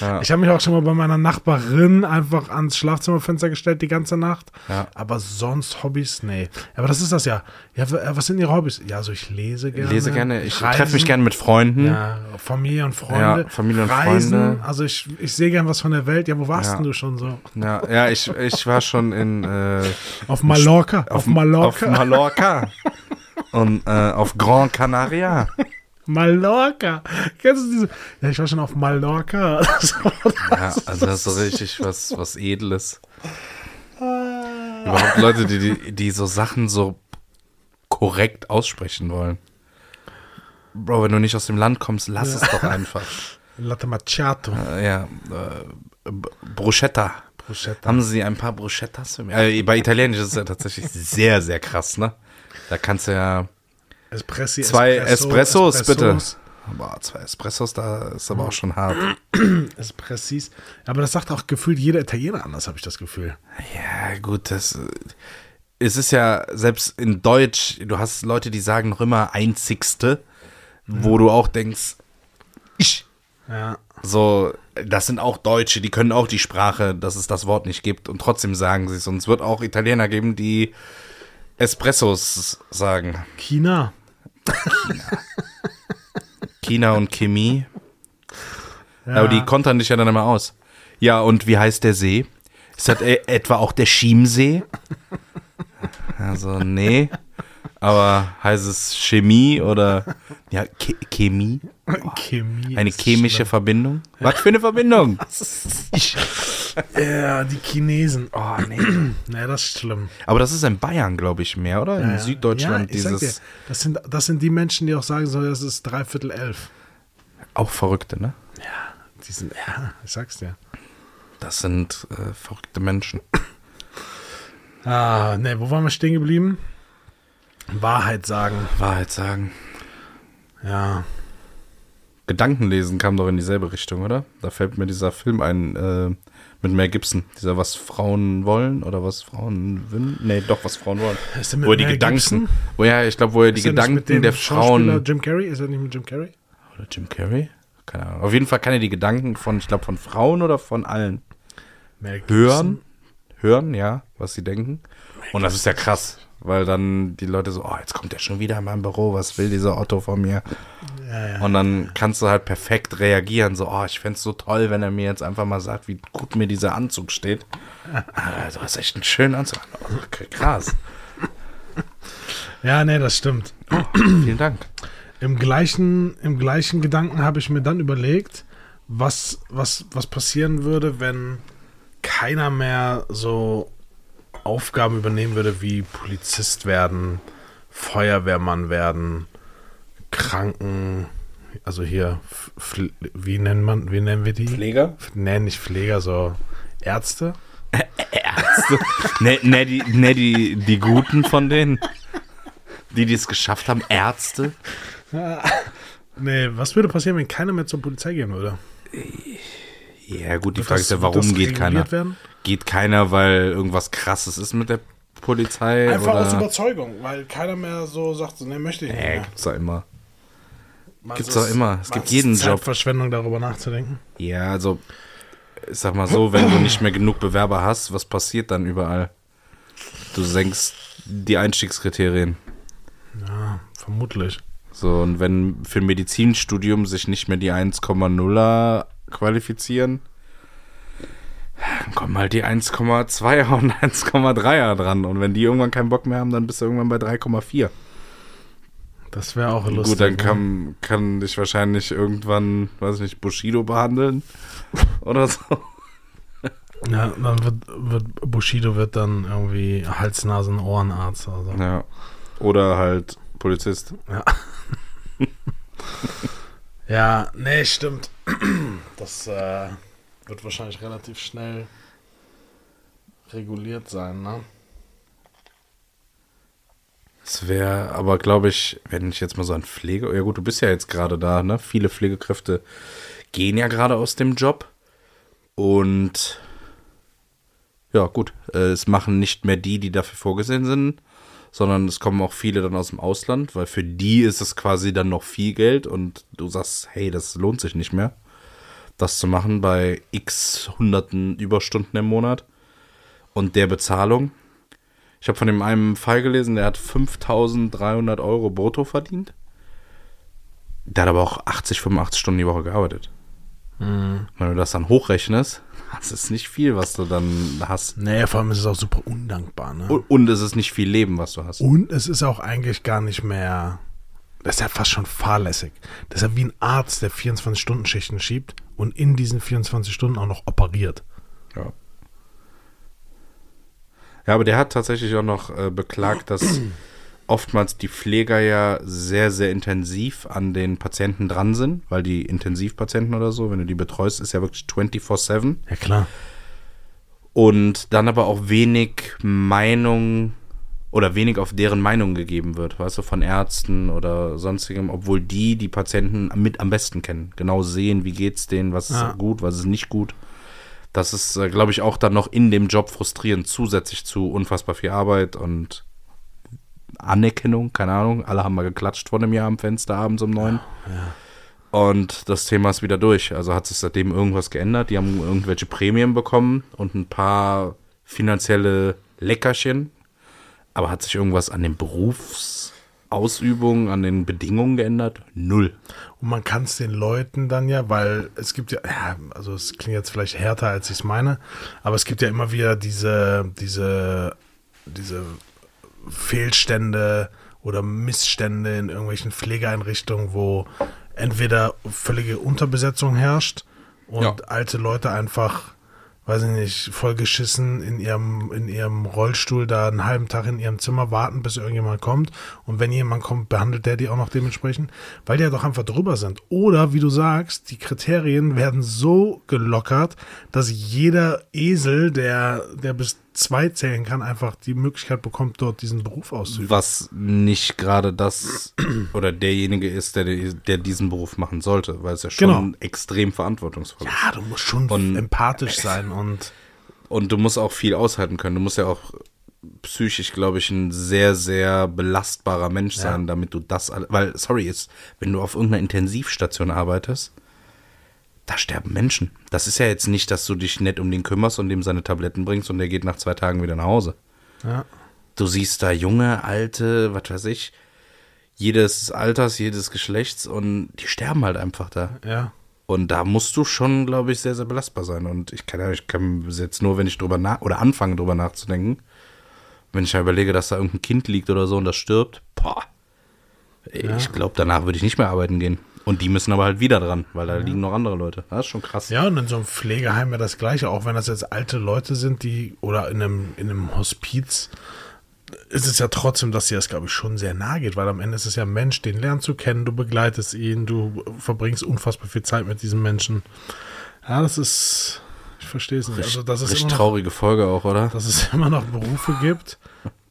Ja. Ich habe mich auch schon mal bei meiner Nachbarin einfach ans Schlafzimmerfenster gestellt die ganze Nacht. Ja. Aber sonst Hobbys, nee. Aber das ist das ja. Ja, äh, was sind Ihre Hobbys? Ja, so ich lese gerne. Lese gerne, ich treffe mich gerne mit Freunden. Ja, Familie und Freunde. Ja, Familie und Reisen. Freunde. Also ich, ich sehe gern was von der Welt. Ja, wo warst denn du schon so? Ja, ja ich, ich war schon in äh, Auf Mallorca. Auf, Mallorca. Auf Mallorca. Und äh, auf Gran Canaria. Mallorca. Kennst du diese? Ja, ich war schon auf Mallorca. Ja, also das ist so richtig was, was Edles. Überhaupt Leute, die, die, die so Sachen so korrekt aussprechen wollen. Bro, wenn du nicht aus dem Land kommst, lass es doch einfach. Latte Macchiato. Äh, ja, äh, Bruschetta. Bruschetta. Haben Sie ein paar Bruschettas für mich? Äh, bei Italienisch ist es ja tatsächlich sehr, sehr krass, ne? Da kannst du ja Espressi, zwei Espresso, Espressos, bitte. Boah, zwei Espressos, da ist aber auch schon hart. Espressis. Aber das sagt auch gefühlt jeder Italiener anders, habe ich das Gefühl. Ja, gut, das. Es ist ja, selbst in Deutsch, du hast Leute, die sagen noch immer einzigste, wo du auch denkst, ich. Ja. So, das sind auch Deutsche, die können auch die Sprache, dass es das Wort nicht gibt und trotzdem sagen sie es. Und es wird auch Italiener geben, die Espressos sagen. China. China und Chemie. Ja. Aber die kontern dich ja dann immer aus. Ja, und wie heißt der See? Ist das e etwa auch der Chiemsee? Also, nee. Aber heißt es Chemie oder ja, Che Chemie? Chemie. Eine chemische schlimm. Verbindung? Was für eine Verbindung? Ja, die Chinesen. Oh, nee. nee, das ist schlimm. Aber das ist in Bayern, glaube ich, mehr, oder? In Ja, Süddeutschland ja, dieses dir, das, sind, das sind die Menschen, die auch sagen so, das ist dreiviertel elf. auch Verrückte, ne? Die sind, ja, ich sag's dir. Das sind äh, verrückte Menschen. Ah, nee, wo waren wir stehen geblieben? Wahrheit sagen. Wahrheit sagen. Ja. Gedankenlesen kam doch in dieselbe Richtung, oder? Da fällt mir dieser Film ein äh, mit Mel Gibson. Dieser Was Frauen wollen oder was Frauen wünschen? Nee, doch, was Frauen wollen. Ist der mit Wo er die Mel Gedanken, Gibson? wo ja, ich glaube, wo er die Ist er nicht mit Gedanken dem der Frauen. Jim Carrey? Ist er nicht mit Jim Carrey? Oder Jim Carrey? Keine Ahnung. Auf jeden Fall kann er die Gedanken von, ich glaube, von Frauen oder von allen Mel hören. Hören, ja, was sie denken. Und das ist ja krass, weil dann die Leute so, oh, jetzt kommt er schon wieder in mein Büro, was will dieser Otto von mir? Ja, ja. Und dann kannst du halt perfekt reagieren, so, oh, ich fände es so toll, wenn er mir jetzt einfach mal sagt, wie gut mir dieser Anzug steht. Also, hast echt einen schönen Anzug. Okay, krass. ja, nee, das stimmt. Vielen Dank. Im gleichen, im gleichen Gedanken habe ich mir dann überlegt, was, was, was passieren würde, wenn keiner mehr so Aufgaben übernehmen würde wie Polizist werden, Feuerwehrmann werden, Kranken, also hier, wie nennt man, wie nennen wir die? Pfleger? Nein, nicht Pfleger, so Ärzte. Ärzte. ne, ne, die, ne die, die Guten von denen. Die, die es geschafft haben, Ärzte. Nee, was würde passieren, wenn keiner mehr zur Polizei gehen würde? Ja, gut, die Frage das- ist ja, warum geht keiner? werden? Geht keiner, weil irgendwas krasses ist mit der Polizei? Einfach aus oder? Überzeugung, weil keiner mehr so sagt, nee, möchte ich nicht Nee, gibt's da immer. Meinst gibt's doch immer. Es gibt jeden Job. Zeitverschwendung, darüber nachzudenken. Ja, also, ich sag mal so, wenn du nicht mehr genug Bewerber hast, was passiert dann überall? Du senkst die Einstiegskriterien. Ja, vermutlich. So, und wenn für ein Medizinstudium sich nicht mehr die 1,0er qualifizieren, dann kommen halt die 1,2er und 1,3er dran. Und wenn die irgendwann keinen Bock mehr haben, dann bist du irgendwann bei 3,4. Das wäre auch lustig. Gut, dann ne? kann, kann dich wahrscheinlich irgendwann, weiß ich nicht, Bushido behandeln oder so. Ja, dann wird, wird Bushido wird dann irgendwie Hals, Nasen, Ohrenarzt oder so. Ja. Oder halt Polizist. Ja. ja, nee, stimmt. Das äh, wird wahrscheinlich relativ schnell reguliert sein, ne? Es wäre aber, glaube ich, wenn ich jetzt mal so an Pflege, ja gut, du bist ja jetzt gerade da, ne? Viele Pflegekräfte gehen ja gerade aus dem Job. Und ja, gut, äh, es machen nicht mehr die, die dafür vorgesehen sind, sondern es kommen auch viele dann aus dem Ausland, weil für die ist es quasi dann noch viel Geld und du sagst, hey, das lohnt sich nicht mehr, das zu machen bei x hunderten Überstunden im Monat und der Bezahlung. Ich habe von dem einen Fall gelesen, der hat 5300 Euro brutto verdient. Der hat aber auch 80, 85 Stunden die Woche gearbeitet. Wenn du das dann hochrechnest, das ist nicht viel, was du dann hast. Nee, vor allem ist es auch super undankbar, ne? Und, und es ist nicht viel Leben, was du hast. Und es ist auch eigentlich gar nicht mehr. Das ist ja fast schon fahrlässig. Das ist ja wie ein Arzt, der 24-Stunden-Schichten schiebt und in diesen 24 Stunden auch noch operiert. Ja. Ja, aber der hat tatsächlich auch noch äh, beklagt, dass oftmals die Pfleger ja sehr, sehr intensiv an den Patienten dran sind, weil die Intensivpatienten oder so, wenn du die betreust, ist ja wirklich 24-7. Ja, klar. und dann aber auch wenig Meinung oder wenig auf deren Meinung gegeben wird, weißt du, von Ärzten oder sonstigem, obwohl die die Patienten mit am besten kennen, genau sehen, wie geht's denen, was Ja. ist gut, was ist nicht gut. Das ist, äh, glaube ich, auch dann noch in dem Job frustrierend, zusätzlich zu unfassbar viel Arbeit und Anerkennung, keine Ahnung. Alle haben mal geklatscht vor einem Jahr am Fenster abends um neun. Und das Thema ist wieder durch. Also hat sich seitdem irgendwas geändert. Die haben irgendwelche Prämien bekommen und ein paar finanzielle Leckerchen. Aber hat sich irgendwas an den Berufsausübungen, an den Bedingungen geändert? Null. Und man kann es den Leuten dann ja, weil es gibt ja, ja, also es klingt jetzt vielleicht härter, als ich es meine, aber es gibt ja immer wieder diese, diese, diese Fehlstände oder Missstände in irgendwelchen Pflegeeinrichtungen, wo entweder völlige Unterbesetzung herrscht und Ja. alte Leute einfach, weiß ich nicht, voll geschissen in ihrem, in ihrem Rollstuhl da einen halben Tag in ihrem Zimmer warten, bis irgendjemand kommt. Und wenn jemand kommt, behandelt der die auch noch dementsprechend, weil die ja doch einfach drüber sind. Oder, wie du sagst, die Kriterien werden so gelockert, dass jeder Esel, der, der bis zwei zählen kann, einfach die Möglichkeit bekommt, dort diesen Beruf auszuüben. Was nicht gerade das oder derjenige ist, der, der diesen Beruf machen sollte, weil es ja schon Genau. extrem verantwortungsvoll ist. Ja, du musst schon Und- empathisch sein und Und du musst auch viel aushalten können. Du musst ja auch psychisch, glaube ich, ein sehr, sehr belastbarer Mensch sein, damit du das, weil, sorry, ist, wenn du auf irgendeiner Intensivstation arbeitest, da sterben Menschen. Das ist ja jetzt nicht, dass du dich nett um den kümmerst und dem seine Tabletten bringst und der geht nach zwei Tagen wieder nach Hause. ja. Du siehst da junge, alte, was weiß ich, jedes Alters, jedes Geschlechts und die sterben halt einfach da. Ja. Und da musst du schon, glaube ich, sehr, sehr belastbar sein. Und ich kann, ja- ich kann jetzt nur, wenn ich drüber nach oder anfange, drüber nachzudenken, wenn ich ja überlege, dass da irgendein Kind liegt oder so und das stirbt, boah, ich glaube, danach würde ich nicht mehr arbeiten gehen. Und die müssen aber halt wieder dran, weil da liegen noch andere Leute. Das ist schon krass. Ja, und in so einem Pflegeheim ja das Gleiche, auch wenn das jetzt alte Leute sind, die, oder in einem, in einem Hospiz, ist es ja trotzdem, dass dir das, glaube ich, schon sehr nahe geht, weil am Ende ist es ja ein Mensch, den lernst du kennen, du begleitest ihn, du verbringst unfassbar viel Zeit mit diesem Menschen. Ja, das ist, Ich verstehe es nicht. Also, dass es, richtig immer noch, traurige Folge auch, oder? dass es immer noch Berufe gibt,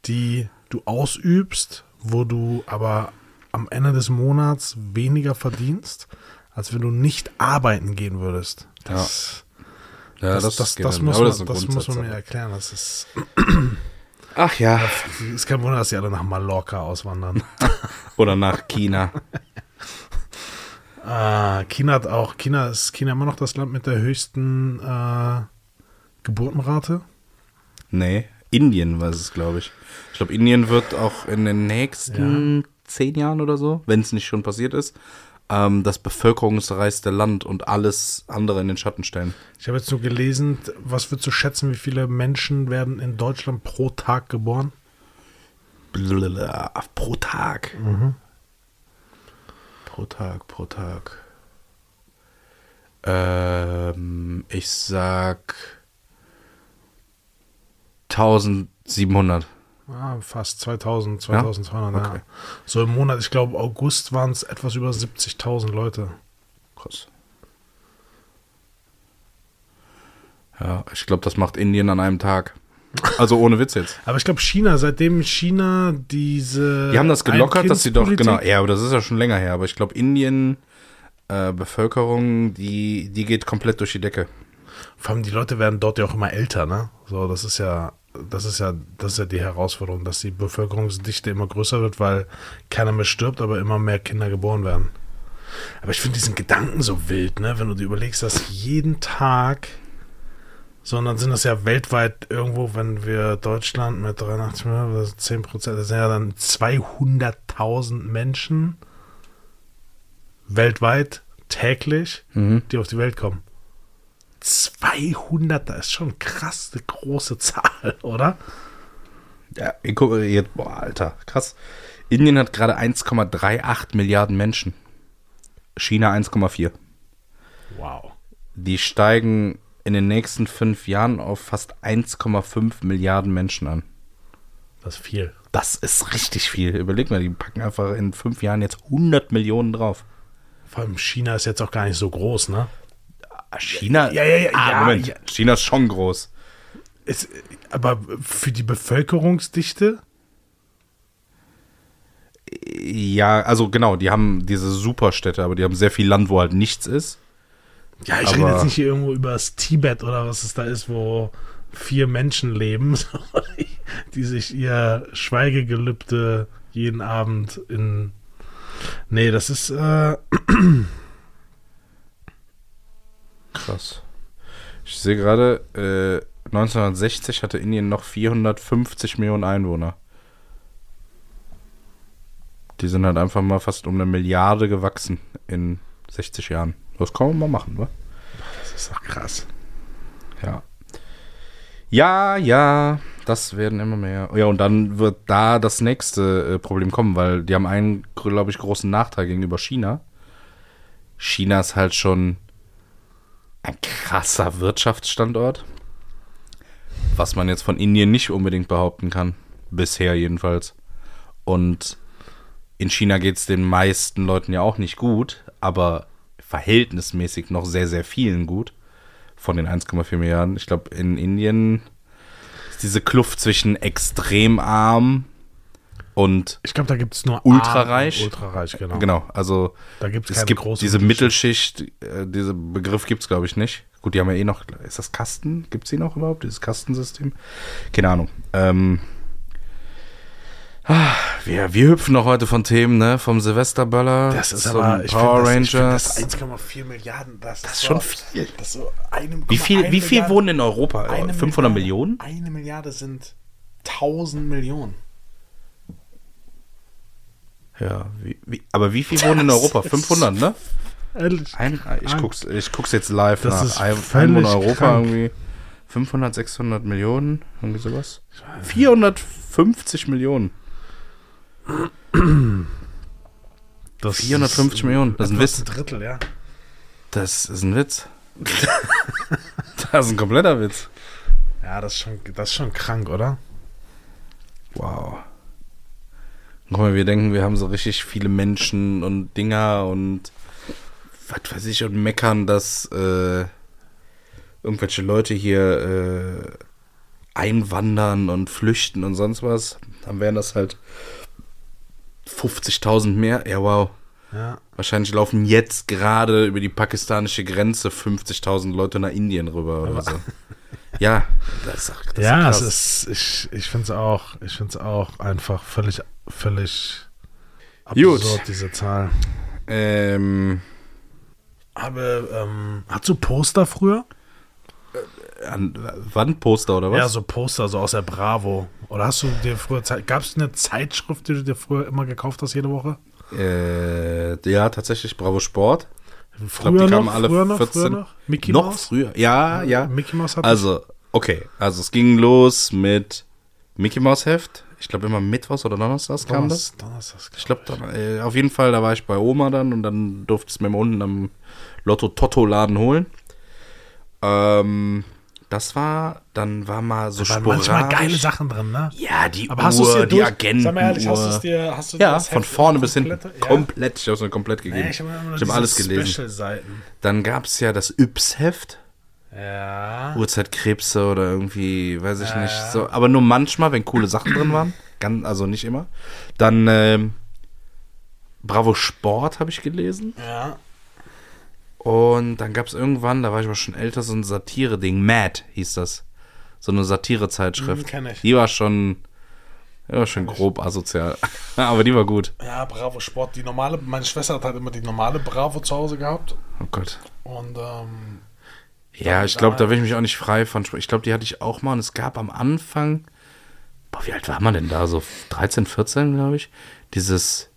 die du ausübst, wo du aber am Ende des Monats weniger verdienst, als wenn du nicht arbeiten gehen würdest. Das, Ja, das, das, geht das, dann. muss, man, eine das muss man mir erklären. Das ist, Ach ja. ist kein Wunder, dass die alle nach Mallorca auswandern. Oder nach China. Ah, China hat auch, China ist China immer noch das Land mit der höchsten äh, Geburtenrate. Nee, Indien war es, glaube ich. Ich glaube, Indien wird auch in den nächsten zehn Jahren oder so, wenn es nicht schon passiert ist, ähm, das bevölkerungsreichste Land und alles andere in den Schatten stellen. Ich habe jetzt nur gelesen, was würdest du schätzen, wie viele Menschen werden in Deutschland pro Tag geboren? Blablabla, Pro Tag. Pro Tag, pro Tag. Ähm, ich sag 1700. Ah, fast 2000, 2200. Ja? Okay. So im Monat, ich glaube, August waren es etwas über 70.000 Leute. Krass. Ja, ich glaube, das macht Indien an einem Tag. Also ohne Witz jetzt. Aber ich glaube, China, seitdem China diese. Die haben das gelockert, dass sie doch, genau, ja, aber das ist ja schon länger her, aber ich glaube, Indien, äh, Bevölkerung, die, die geht komplett durch die Decke. Vor allem die Leute werden dort ja auch immer älter, ne? So, das ist ja, das ist ja, das ist ja die Herausforderung, dass die Bevölkerungsdichte immer größer wird, weil keiner mehr stirbt, aber immer mehr Kinder geboren werden. Aber ich finde diesen Gedanken so wild, ne? Wenn du dir überlegst, dass jeden Tag, sondern sind das ja weltweit irgendwo, wenn wir Deutschland mit 83 Millionen, das sind 10 Prozent, das sind ja dann 200.000 Menschen weltweit täglich, die auf die Welt kommen. 200, das ist schon krass eine große Zahl, oder? Ja, ich gucke jetzt, boah, Alter, krass. Indien hat gerade 1,38 Milliarden Menschen. China 1,4. Wow. Die steigen in den nächsten fünf Jahren auf fast 1,5 Milliarden Menschen an. Das ist viel. Das ist richtig viel. Überleg mal, die packen einfach in fünf Jahren jetzt 100 Millionen drauf. Vor allem China ist jetzt auch gar nicht so groß, ne? China? Ja, ja, ja, Ah, ja, Moment. ja. China ist schon groß. Es, aber für die Bevölkerungsdichte, Ja, also genau, die haben diese Superstädte, aber die haben sehr viel Land, wo halt nichts ist. ja, ich Aber- rede jetzt nicht hier irgendwo über das Tibet oder was es da ist, wo vier Menschen leben, die sich ihr Schweigegelübde jeden Abend in. Nee, das ist. Äh, Krass. Ich sehe gerade, äh, 1960 hatte Indien noch 450 Millionen Einwohner. Die sind halt einfach mal fast um eine Milliarde gewachsen in 60 Jahren. Das kann man mal machen, wa? das ist doch krass. Ja. Ja, ja, das werden immer mehr. Ja, und dann wird da das nächste äh, Problem kommen, weil die haben einen, glaube ich, großen Nachteil gegenüber China. China ist halt schon ein krasser Wirtschaftsstandort, was man jetzt von Indien nicht unbedingt behaupten kann. Bisher jedenfalls. Und in China geht es den meisten Leuten ja auch nicht gut, aber verhältnismäßig noch sehr, sehr vielen gut von den 1,4 Milliarden. Ich glaube, in Indien ist diese Kluft zwischen extrem arm und Ich glaube, da gibt es nur Ultrareich? Ultrareich, genau. genau, also Da gibt es gibt große diese Mittelschicht. Äh, dieser Begriff gibt es, glaube ich, nicht. Gut, die haben ja eh noch, ist das Kasten? Gibt es die noch überhaupt, dieses Kastensystem? Keine Ahnung. Ähm, ah, wir, wir hüpfen noch heute von Themen, ne? Vom Silvesterböller Das ist zum aber, ich Power find das, Rangers. das 1,4 Milliarden, das, Das ist so- schon viel. Das so wie viel, wie viel Milliarde- wohnen in Europa? eine 500 Milliarde- Millionen? Eine Milliarde sind 1000 Millionen. Ja, wie, wie, aber wie viel wohnen in Europa? 500, ne? Ehrlich. Ein, ich, Ein- guck's, ich guck's jetzt live Das nach. Ein, Einwohner Europa krank. irgendwie 500, 600 Millionen, irgendwie sowas. 450 Millionen. Das 450 Millionen, das ist ein Witz. Drittel, ja. Das ist ein Witz. das ist ein kompletter Witz. Ja, das ist schon, das ist schon krank, oder? Wow. Guck mal, wir denken, wir haben so richtig viele Menschen und Dinger und was weiß ich und meckern, dass äh, irgendwelche Leute hier äh, einwandern und flüchten und sonst was, dann wären das halt 50.000 mehr. Ja, wow. Ja. Wahrscheinlich laufen jetzt gerade über die pakistanische Grenze 50.000 Leute nach Indien rüber oder so. Ja, das, ist- das ja, ist es ist, ich, ich finde es auch, ich finde es auch einfach völlig, völlig Gut. absurd, diese Zahl. Ähm, Aber, ähm, hast du Poster früher? an, Wandposter oder was? Ja, so Poster, so aus der Bravo. Oder hast du dir früher Zeit, gab es eine Zeitschrift, die du dir früher immer gekauft hast, jede Woche? Äh, ja, tatsächlich Bravo Sport. Früher glaub, die noch, kamen alle früher noch, 14 früher noch? Mickey Noch Mouse? früher. Ja, ja. Mickey Mouse hat Also, okay. Also es ging los mit Mickey Mouse Heft. Ich glaube immer Mittwochs oder Donnerstags kam das. Donnerstags, Ich glaube, äh, auf jeden Fall, da war ich bei Oma dann und dann durfte es mir unten am Lotto-Totto-Laden holen. Ähm, das war, dann war mal so Da waren sporadisch. manchmal geile Sachen drin, ne? Ja, die Aber Uhr, die? Agenten. Sag mal ehrlich, hast du es dir, hast du Ja, von Heft vorne bis hinten. komplette- Ja? Komplett. Ich habe es mir komplett gegeben. Nee, ich habe hab alles gelesen. Dann gab es ja das Yps-Heft. Ja. Uhrzeitkrebse oder irgendwie, weiß ich Ja, nicht. ja. So, aber nur manchmal, wenn coole Sachen drin waren. Ganz, also nicht immer. Dann ähm, Bravo Sport habe ich gelesen. Ja. Und dann gab es irgendwann, da war ich aber schon älter, so ein Satire-Ding. Mad hieß das. So eine Satire-Zeitschrift. Kenn ich. Die war schon, die war schon grob asozial. aber die war gut. Ja, Bravo Sport. Die normale, meine Schwester hat halt immer die normale Bravo zu Hause gehabt. Oh Gott. Und ähm, Ja, ich glaube, da will ich mich auch nicht frei von. Ich glaube, die hatte ich auch mal. Und es gab am Anfang, boah, wie alt war man denn da? So 13, 14, glaube ich. Dieses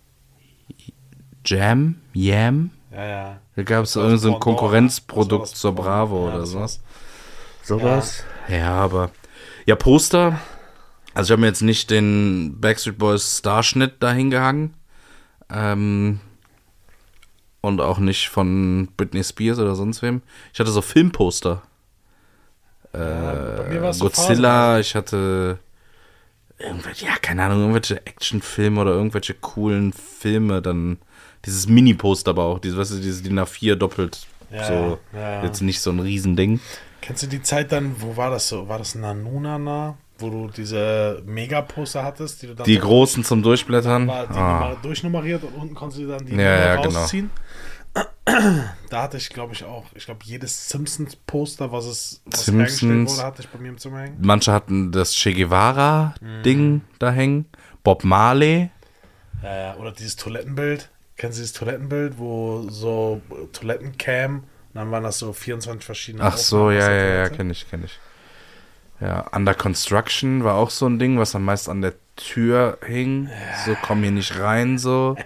Jam, Yam. Ja, ja. Da gab es so, Das irgend so ein Konkurrenzprodukt zur. Bravo Ja, oder das so. war's. Sowas? Ja. aber. Ja, Poster. Also ich habe mir jetzt nicht den Backstreet Boys Starschnitt dahin gehangen. Ähm, und auch nicht von Britney Spears oder sonst wem. Ich hatte so Filmposter. bei mir war's so Godzilla, ich hatte irgendwelche, ja, keine Ahnung, irgendwelche Actionfilme oder irgendwelche coolen Filme, dann dieses Mini-Poster aber auch, dieses, weißt du, dieses DIN A4 doppelt, Ja, so, ja, jetzt nicht so ein Riesending. Kennst du die Zeit dann, wo war das so? War das Nanunana? Wo du diese Megaposter hattest, die du dann Die großen zum Durchblättern. war die Ah. Nummer durchnummeriert und unten konntest du dann die Ja, ja, genau. rausziehen. Da hatte ich, glaube ich, auch, ich glaube, jedes Simpsons-Poster, was es was Simpsons. wurde, hatte ich bei mir im Zimmer hängen. Manche hatten das Che Guevara-Ding Mhm. da hängen. Bob Marley. Ja, oder dieses Toilettenbild. Kennen Sie dieses Toilettenbild, wo so äh, Toilettencam und dann waren das so 24 verschiedene Ach so, ja, ja, ja, kenne ich, kenne ich. Ja, Under Construction war auch so ein Ding, was dann meist an der Tür hing. So, komm hier nicht rein, so.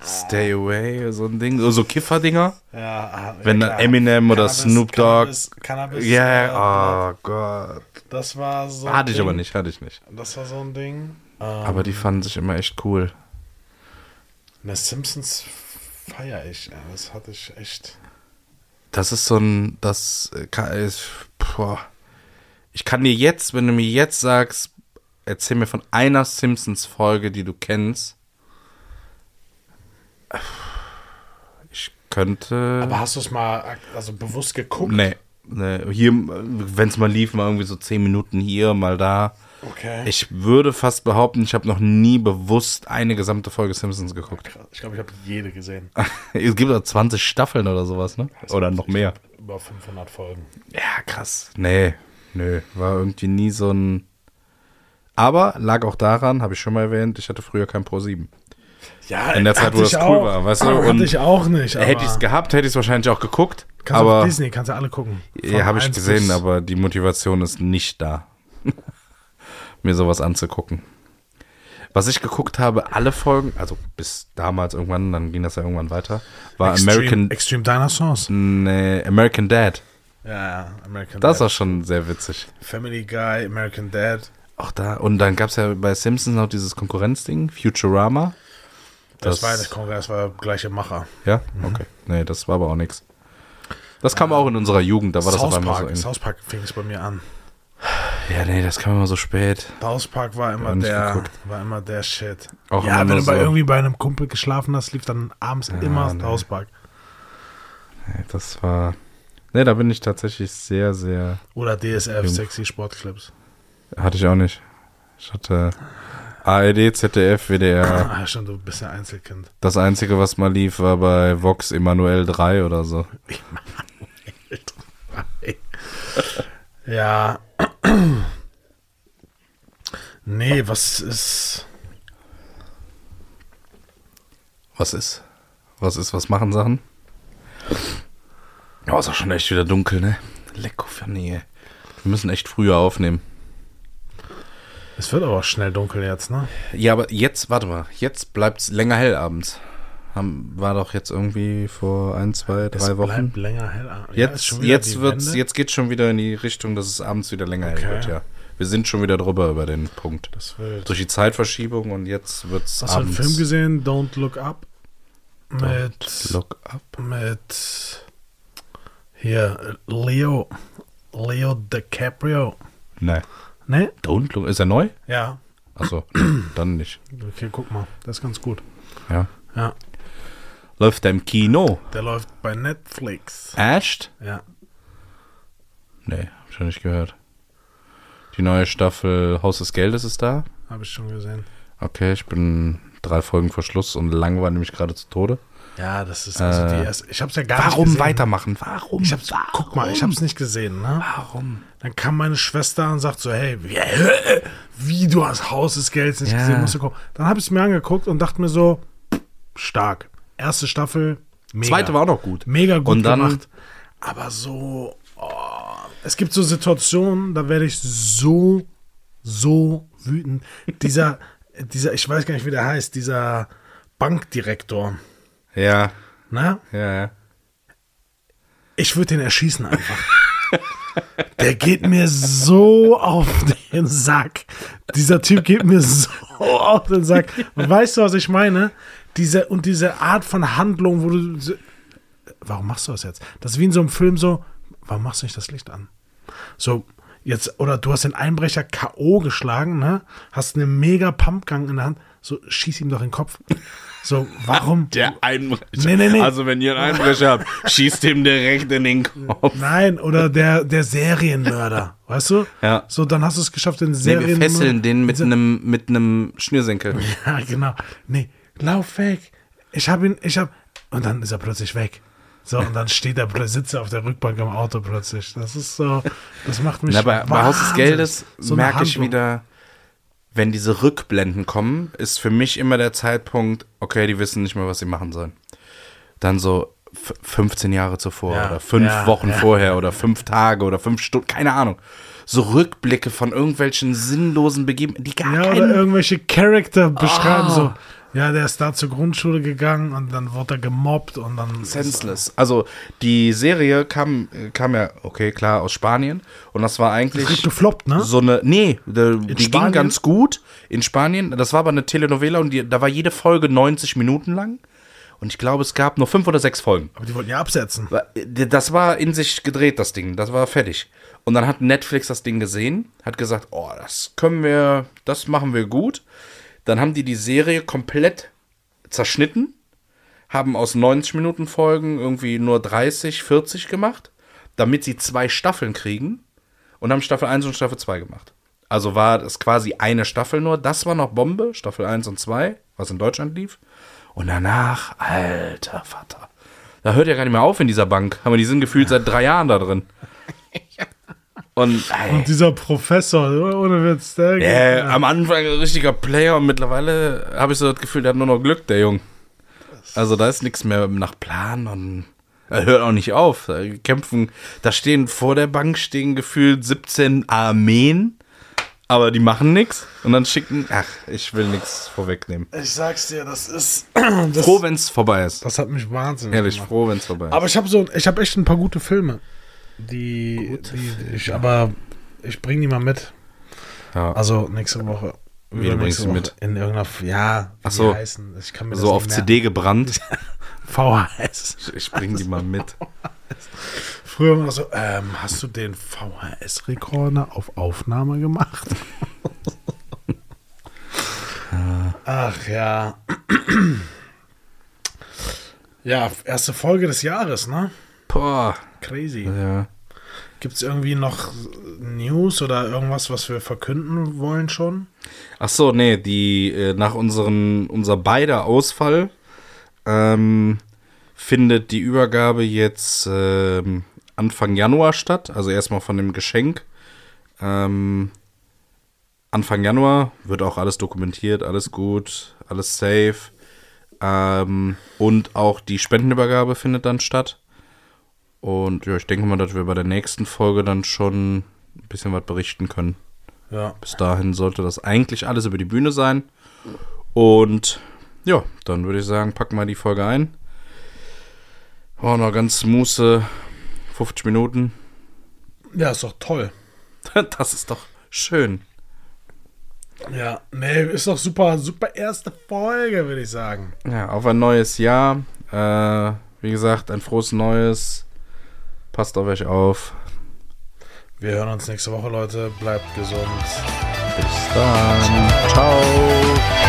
Stay away, so ein Ding. So, so Kifferdinger. Ja, ah, Wenn ja, dann. Eminem oder Cannabis- Snoop Dogg. Cannabis, Cannabis, Ja, äh, ja, oh Gott. Das war so. Hatte ich aber nicht, hatte ich nicht. Das war so ein Ding. Ähm, Aber die fanden sich immer echt cool. Ne, Simpsons feiere ich. Das hatte ich echt. Das ist so ein, das äh, kann, ist, boah. Ich kann dir jetzt, wenn du mir jetzt sagst, erzähl mir von einer Simpsons-Folge, die du kennst. Ich könnte. Aber hast du es mal also bewusst geguckt? nee, nee. Hier, wenn es mal lief, mal irgendwie so zehn Minuten hier, mal da. Okay. Ich würde fast behaupten, ich habe noch nie bewusst eine gesamte Folge Simpsons geguckt. Ich glaube, ich habe jede gesehen. Es gibt auch 20 Staffeln oder sowas, ne? Oder noch mehr. Über 500 Folgen. Ja, krass. Nee, nö, war irgendwie nie so ein. Aber lag auch daran, habe ich schon mal erwähnt, ich hatte früher kein Pro 7. Ja, In der Zeit, hatte wo das cool auch. war, weißt du, Hatte und ich auch nicht. Hätte ich es gehabt, hätte ich es wahrscheinlich auch geguckt. kannst aber Disney, kannst du alle gucken. Von ja, habe ich 1 gesehen, aber die Motivation ist nicht da, mir sowas anzugucken. Was ich geguckt habe, alle Folgen, also bis damals irgendwann, dann ging das ja irgendwann weiter, war Extreme, American, Extreme Dinosaurs. nee, American Dad. Ja, ja, American Das Dad. war schon sehr witzig. Family Guy, American Dad. Auch da, und dann gab es ja bei Simpsons noch dieses Konkurrenzding, Futurama. Das, Das- war der Kongress, war gleiche Macher. Ja, okay. Nee, das war aber auch nichts. Das kam auch in unserer Jugend, da war das auf South einmal so Park, in. South Park fing es bei mir an. Ja, nee, das kam immer so spät. South Park war immer Ja, der, geguckt. war immer der Shit. Auch ja, wenn du bei so- irgendwie bei einem Kumpel geschlafen hast, lief dann abends immer nee. South Park. Nee, das war. Nee, da bin ich tatsächlich sehr, sehr. Oder DSF, Jung. Sexy Sportclips. Hatte ich auch nicht. Ich hatte ARD, ZDF, WDR. Ah, schon, du bist ja Einzelkind. Das einzige, was mal lief, war bei Vox Emanuel 3 oder so. Ja. Nee, was ist. Was ist? Was ist? Was machen Sachen? Oh, ist auch schon echt wieder dunkel, ne? Lecko für nee. Wir müssen echt früher aufnehmen. Es wird aber auch schnell dunkel jetzt, ne? Ja, aber jetzt, warte mal, jetzt bleibt's länger hell abends. Haben, war doch jetzt irgendwie vor ein, zwei, drei es Wochen. bleibt länger hell. Ja, ist Jetzt, wieder jetzt wird's, Wende. jetzt geht's schon wieder in die Richtung, dass es abends wieder länger Okay. hell wird, ja. Wir sind schon wieder drüber über den Punkt. Durch die Zeitverschiebung und jetzt wird's Hast du einen abends. Film gesehen? Don't Look Up? Mit. Look up. Mit. Hier, Leo. Leo DiCaprio. Nee. Ne? Don't look. Ist er neu? Ja. Achso, dann nicht. Okay, guck mal. Das ist ganz gut. Ja. Ja. Läuft er im Kino? Der läuft bei Netflix. Ashed? Ja. Nee, hab ich noch nicht gehört. Die neue Staffel Haus des Geldes ist da. Habe ich schon gesehen. Okay, ich bin drei Folgen vor Schluss und langweile mich gerade zu Tode. Ja, das ist also Äh, die erste. Ich hab's ja gar nicht Warum weitermachen? Warum? Ich hab's, Warum? guck mal, ich hab's nicht gesehen, ne? Warum? Dann kam meine Schwester und sagt so, hey, wie, wie du hast Haus des Geldes nicht Ja. gesehen, musst du gucken. Dann habe ich es mir angeguckt und dachte mir so, stark. Erste Staffel, mega. Zweite war auch noch gut. Mega gut Und dann- gemacht. Aber so, es gibt so Situationen, da werde ich so, so wütend. Dieser, dieser, ich weiß gar nicht, wie der heißt, dieser Bankdirektor, Ja, ne? ja, ja. Ich würde den erschießen einfach. Der geht mir so auf den Sack. Dieser Typ geht mir so auf den Sack. Und weißt du, was ich meine? Diese, und diese Art von Handlung, wo du. Warum machst du das jetzt? Das ist wie in so einem Film so, warum machst du nicht das Licht an? So, jetzt, oder du hast den Einbrecher K.O. geschlagen, ne? Hast einen mega Pumpgang in der Hand. So, schieß ihm doch in den Kopf. So, warum? Der Einbrecher. Nee, nee, nee. Also, wenn ihr einen Einbrecher habt, schießt ihm direkt in den Kopf. Nein, oder der, der Serienmörder, weißt du? Ja. So, dann hast du es geschafft, den Nee, Serienmörder. wir fesseln den mit einem mit einem Schnürsenkel. Ja, genau. Nee, lauf weg. Ich hab ihn, ich hab. Und dann ist er plötzlich weg. So, und dann steht er, plö- sitzt er auf der Rückbank im Auto plötzlich. Das ist so, das macht mich. Na, bei, bei Haus des. Geldes So merke ich wieder, wenn diese Rückblenden kommen, ist für mich immer der Zeitpunkt, okay, die wissen nicht mehr, was sie machen sollen. Dann so f- 15 Jahre zuvor Ja, oder fünf ja, Wochen ja. vorher oder fünf Tage oder fünf Stunden, keine Ahnung. So Rückblicke von irgendwelchen sinnlosen Begebenheiten, die gar Ja, oder keinen irgendwelche Charakter beschreiben, Ah. so. Ja, der ist da zur Grundschule gegangen und dann wurde er gemobbt und dann. senseless. Also die Serie kam, kam ja, okay, klar, aus Spanien und das war eigentlich Richtig gefloppt, ne? so eine, nee, die, die ging ganz gut in Spanien. Das war aber eine Telenovela und die, da war jede Folge 90 Minuten lang und ich glaube, es gab nur fünf oder sechs Folgen. Aber die wollten ja absetzen. Das war in sich gedreht, das Ding. Das war fertig. Und dann hat Netflix das Ding gesehen, hat gesagt, oh, das können wir, das machen wir gut. Dann haben die die Serie komplett zerschnitten, haben aus 90 Minuten Folgen irgendwie nur 30, 40 gemacht, damit sie zwei Staffeln kriegen und haben Staffel 1 und Staffel 2 gemacht. Also war das quasi eine Staffel nur. Das war noch Bombe, Staffel 1 und 2, was in Deutschland lief. Und danach, alter Vater. Da hört ja gar nicht mehr auf in dieser Bank. Aber die sind gefühlt seit drei Jahren da drin. Und Und dieser Professor, ohne Witz, der. äh, am Anfang ein richtiger Player und mittlerweile habe ich so das Gefühl, der hat nur noch Glück, der Jung. Also da ist nichts mehr nach Plan und er hört auch nicht auf. Da kämpfen, da stehen vor der Bank stehen gefühlt 17 Armeen, aber die machen nichts und dann schicken, ach, ich will nichts vorwegnehmen. Ich sag's dir, das ist. Das, Froh, wenn es vorbei ist. das hat mich wahnsinnig Ehrlich, gemacht. froh, wenn es vorbei ist. Aber ich habe so, ich habe echt ein paar gute Filme, die, die ich, aber ich bring die mal mit. ja. Also nächste Woche. Wie, du bringst sie mit? In irgendeiner, ja, wie Ach so. die heißen. Ich kann mir so auf CD gebrannt. VHS. Ich bring die mal mit. Früher war so, ähm, hast du den VHS-Rekorder auf Aufnahme gemacht? Ach ja. Ja, erste Folge des Jahres, ne? Boah, Crazy. Ja. Gibt es irgendwie noch News oder irgendwas, was wir verkünden wollen schon? Ach so, nee, die äh, nach unseren, unser beider Ausfall ähm, findet die Übergabe jetzt ähm, Anfang Januar statt. Also erstmal von dem Geschenk. Ähm, Anfang Januar wird auch alles dokumentiert, alles gut, alles safe. Ähm, und auch die Spendenübergabe findet dann statt. Und ja, ich denke mal, dass wir bei der nächsten Folge dann schon ein bisschen was berichten können. Ja. Bis dahin sollte das eigentlich alles über die Bühne sein. Und ja, dann würde ich sagen, packen wir die Folge ein. Oh, noch ganz smooth 50 Minuten. Ja, ist doch toll. Das ist doch schön. Ja, nee, ist doch super, super erste Folge, würde ich sagen. Ja, auf ein neues Jahr. Äh, wie gesagt, ein frohes Neues. Passt auf euch auf. Wir hören uns nächste Woche, Leute. Bleibt gesund. Bis dann. Ciao.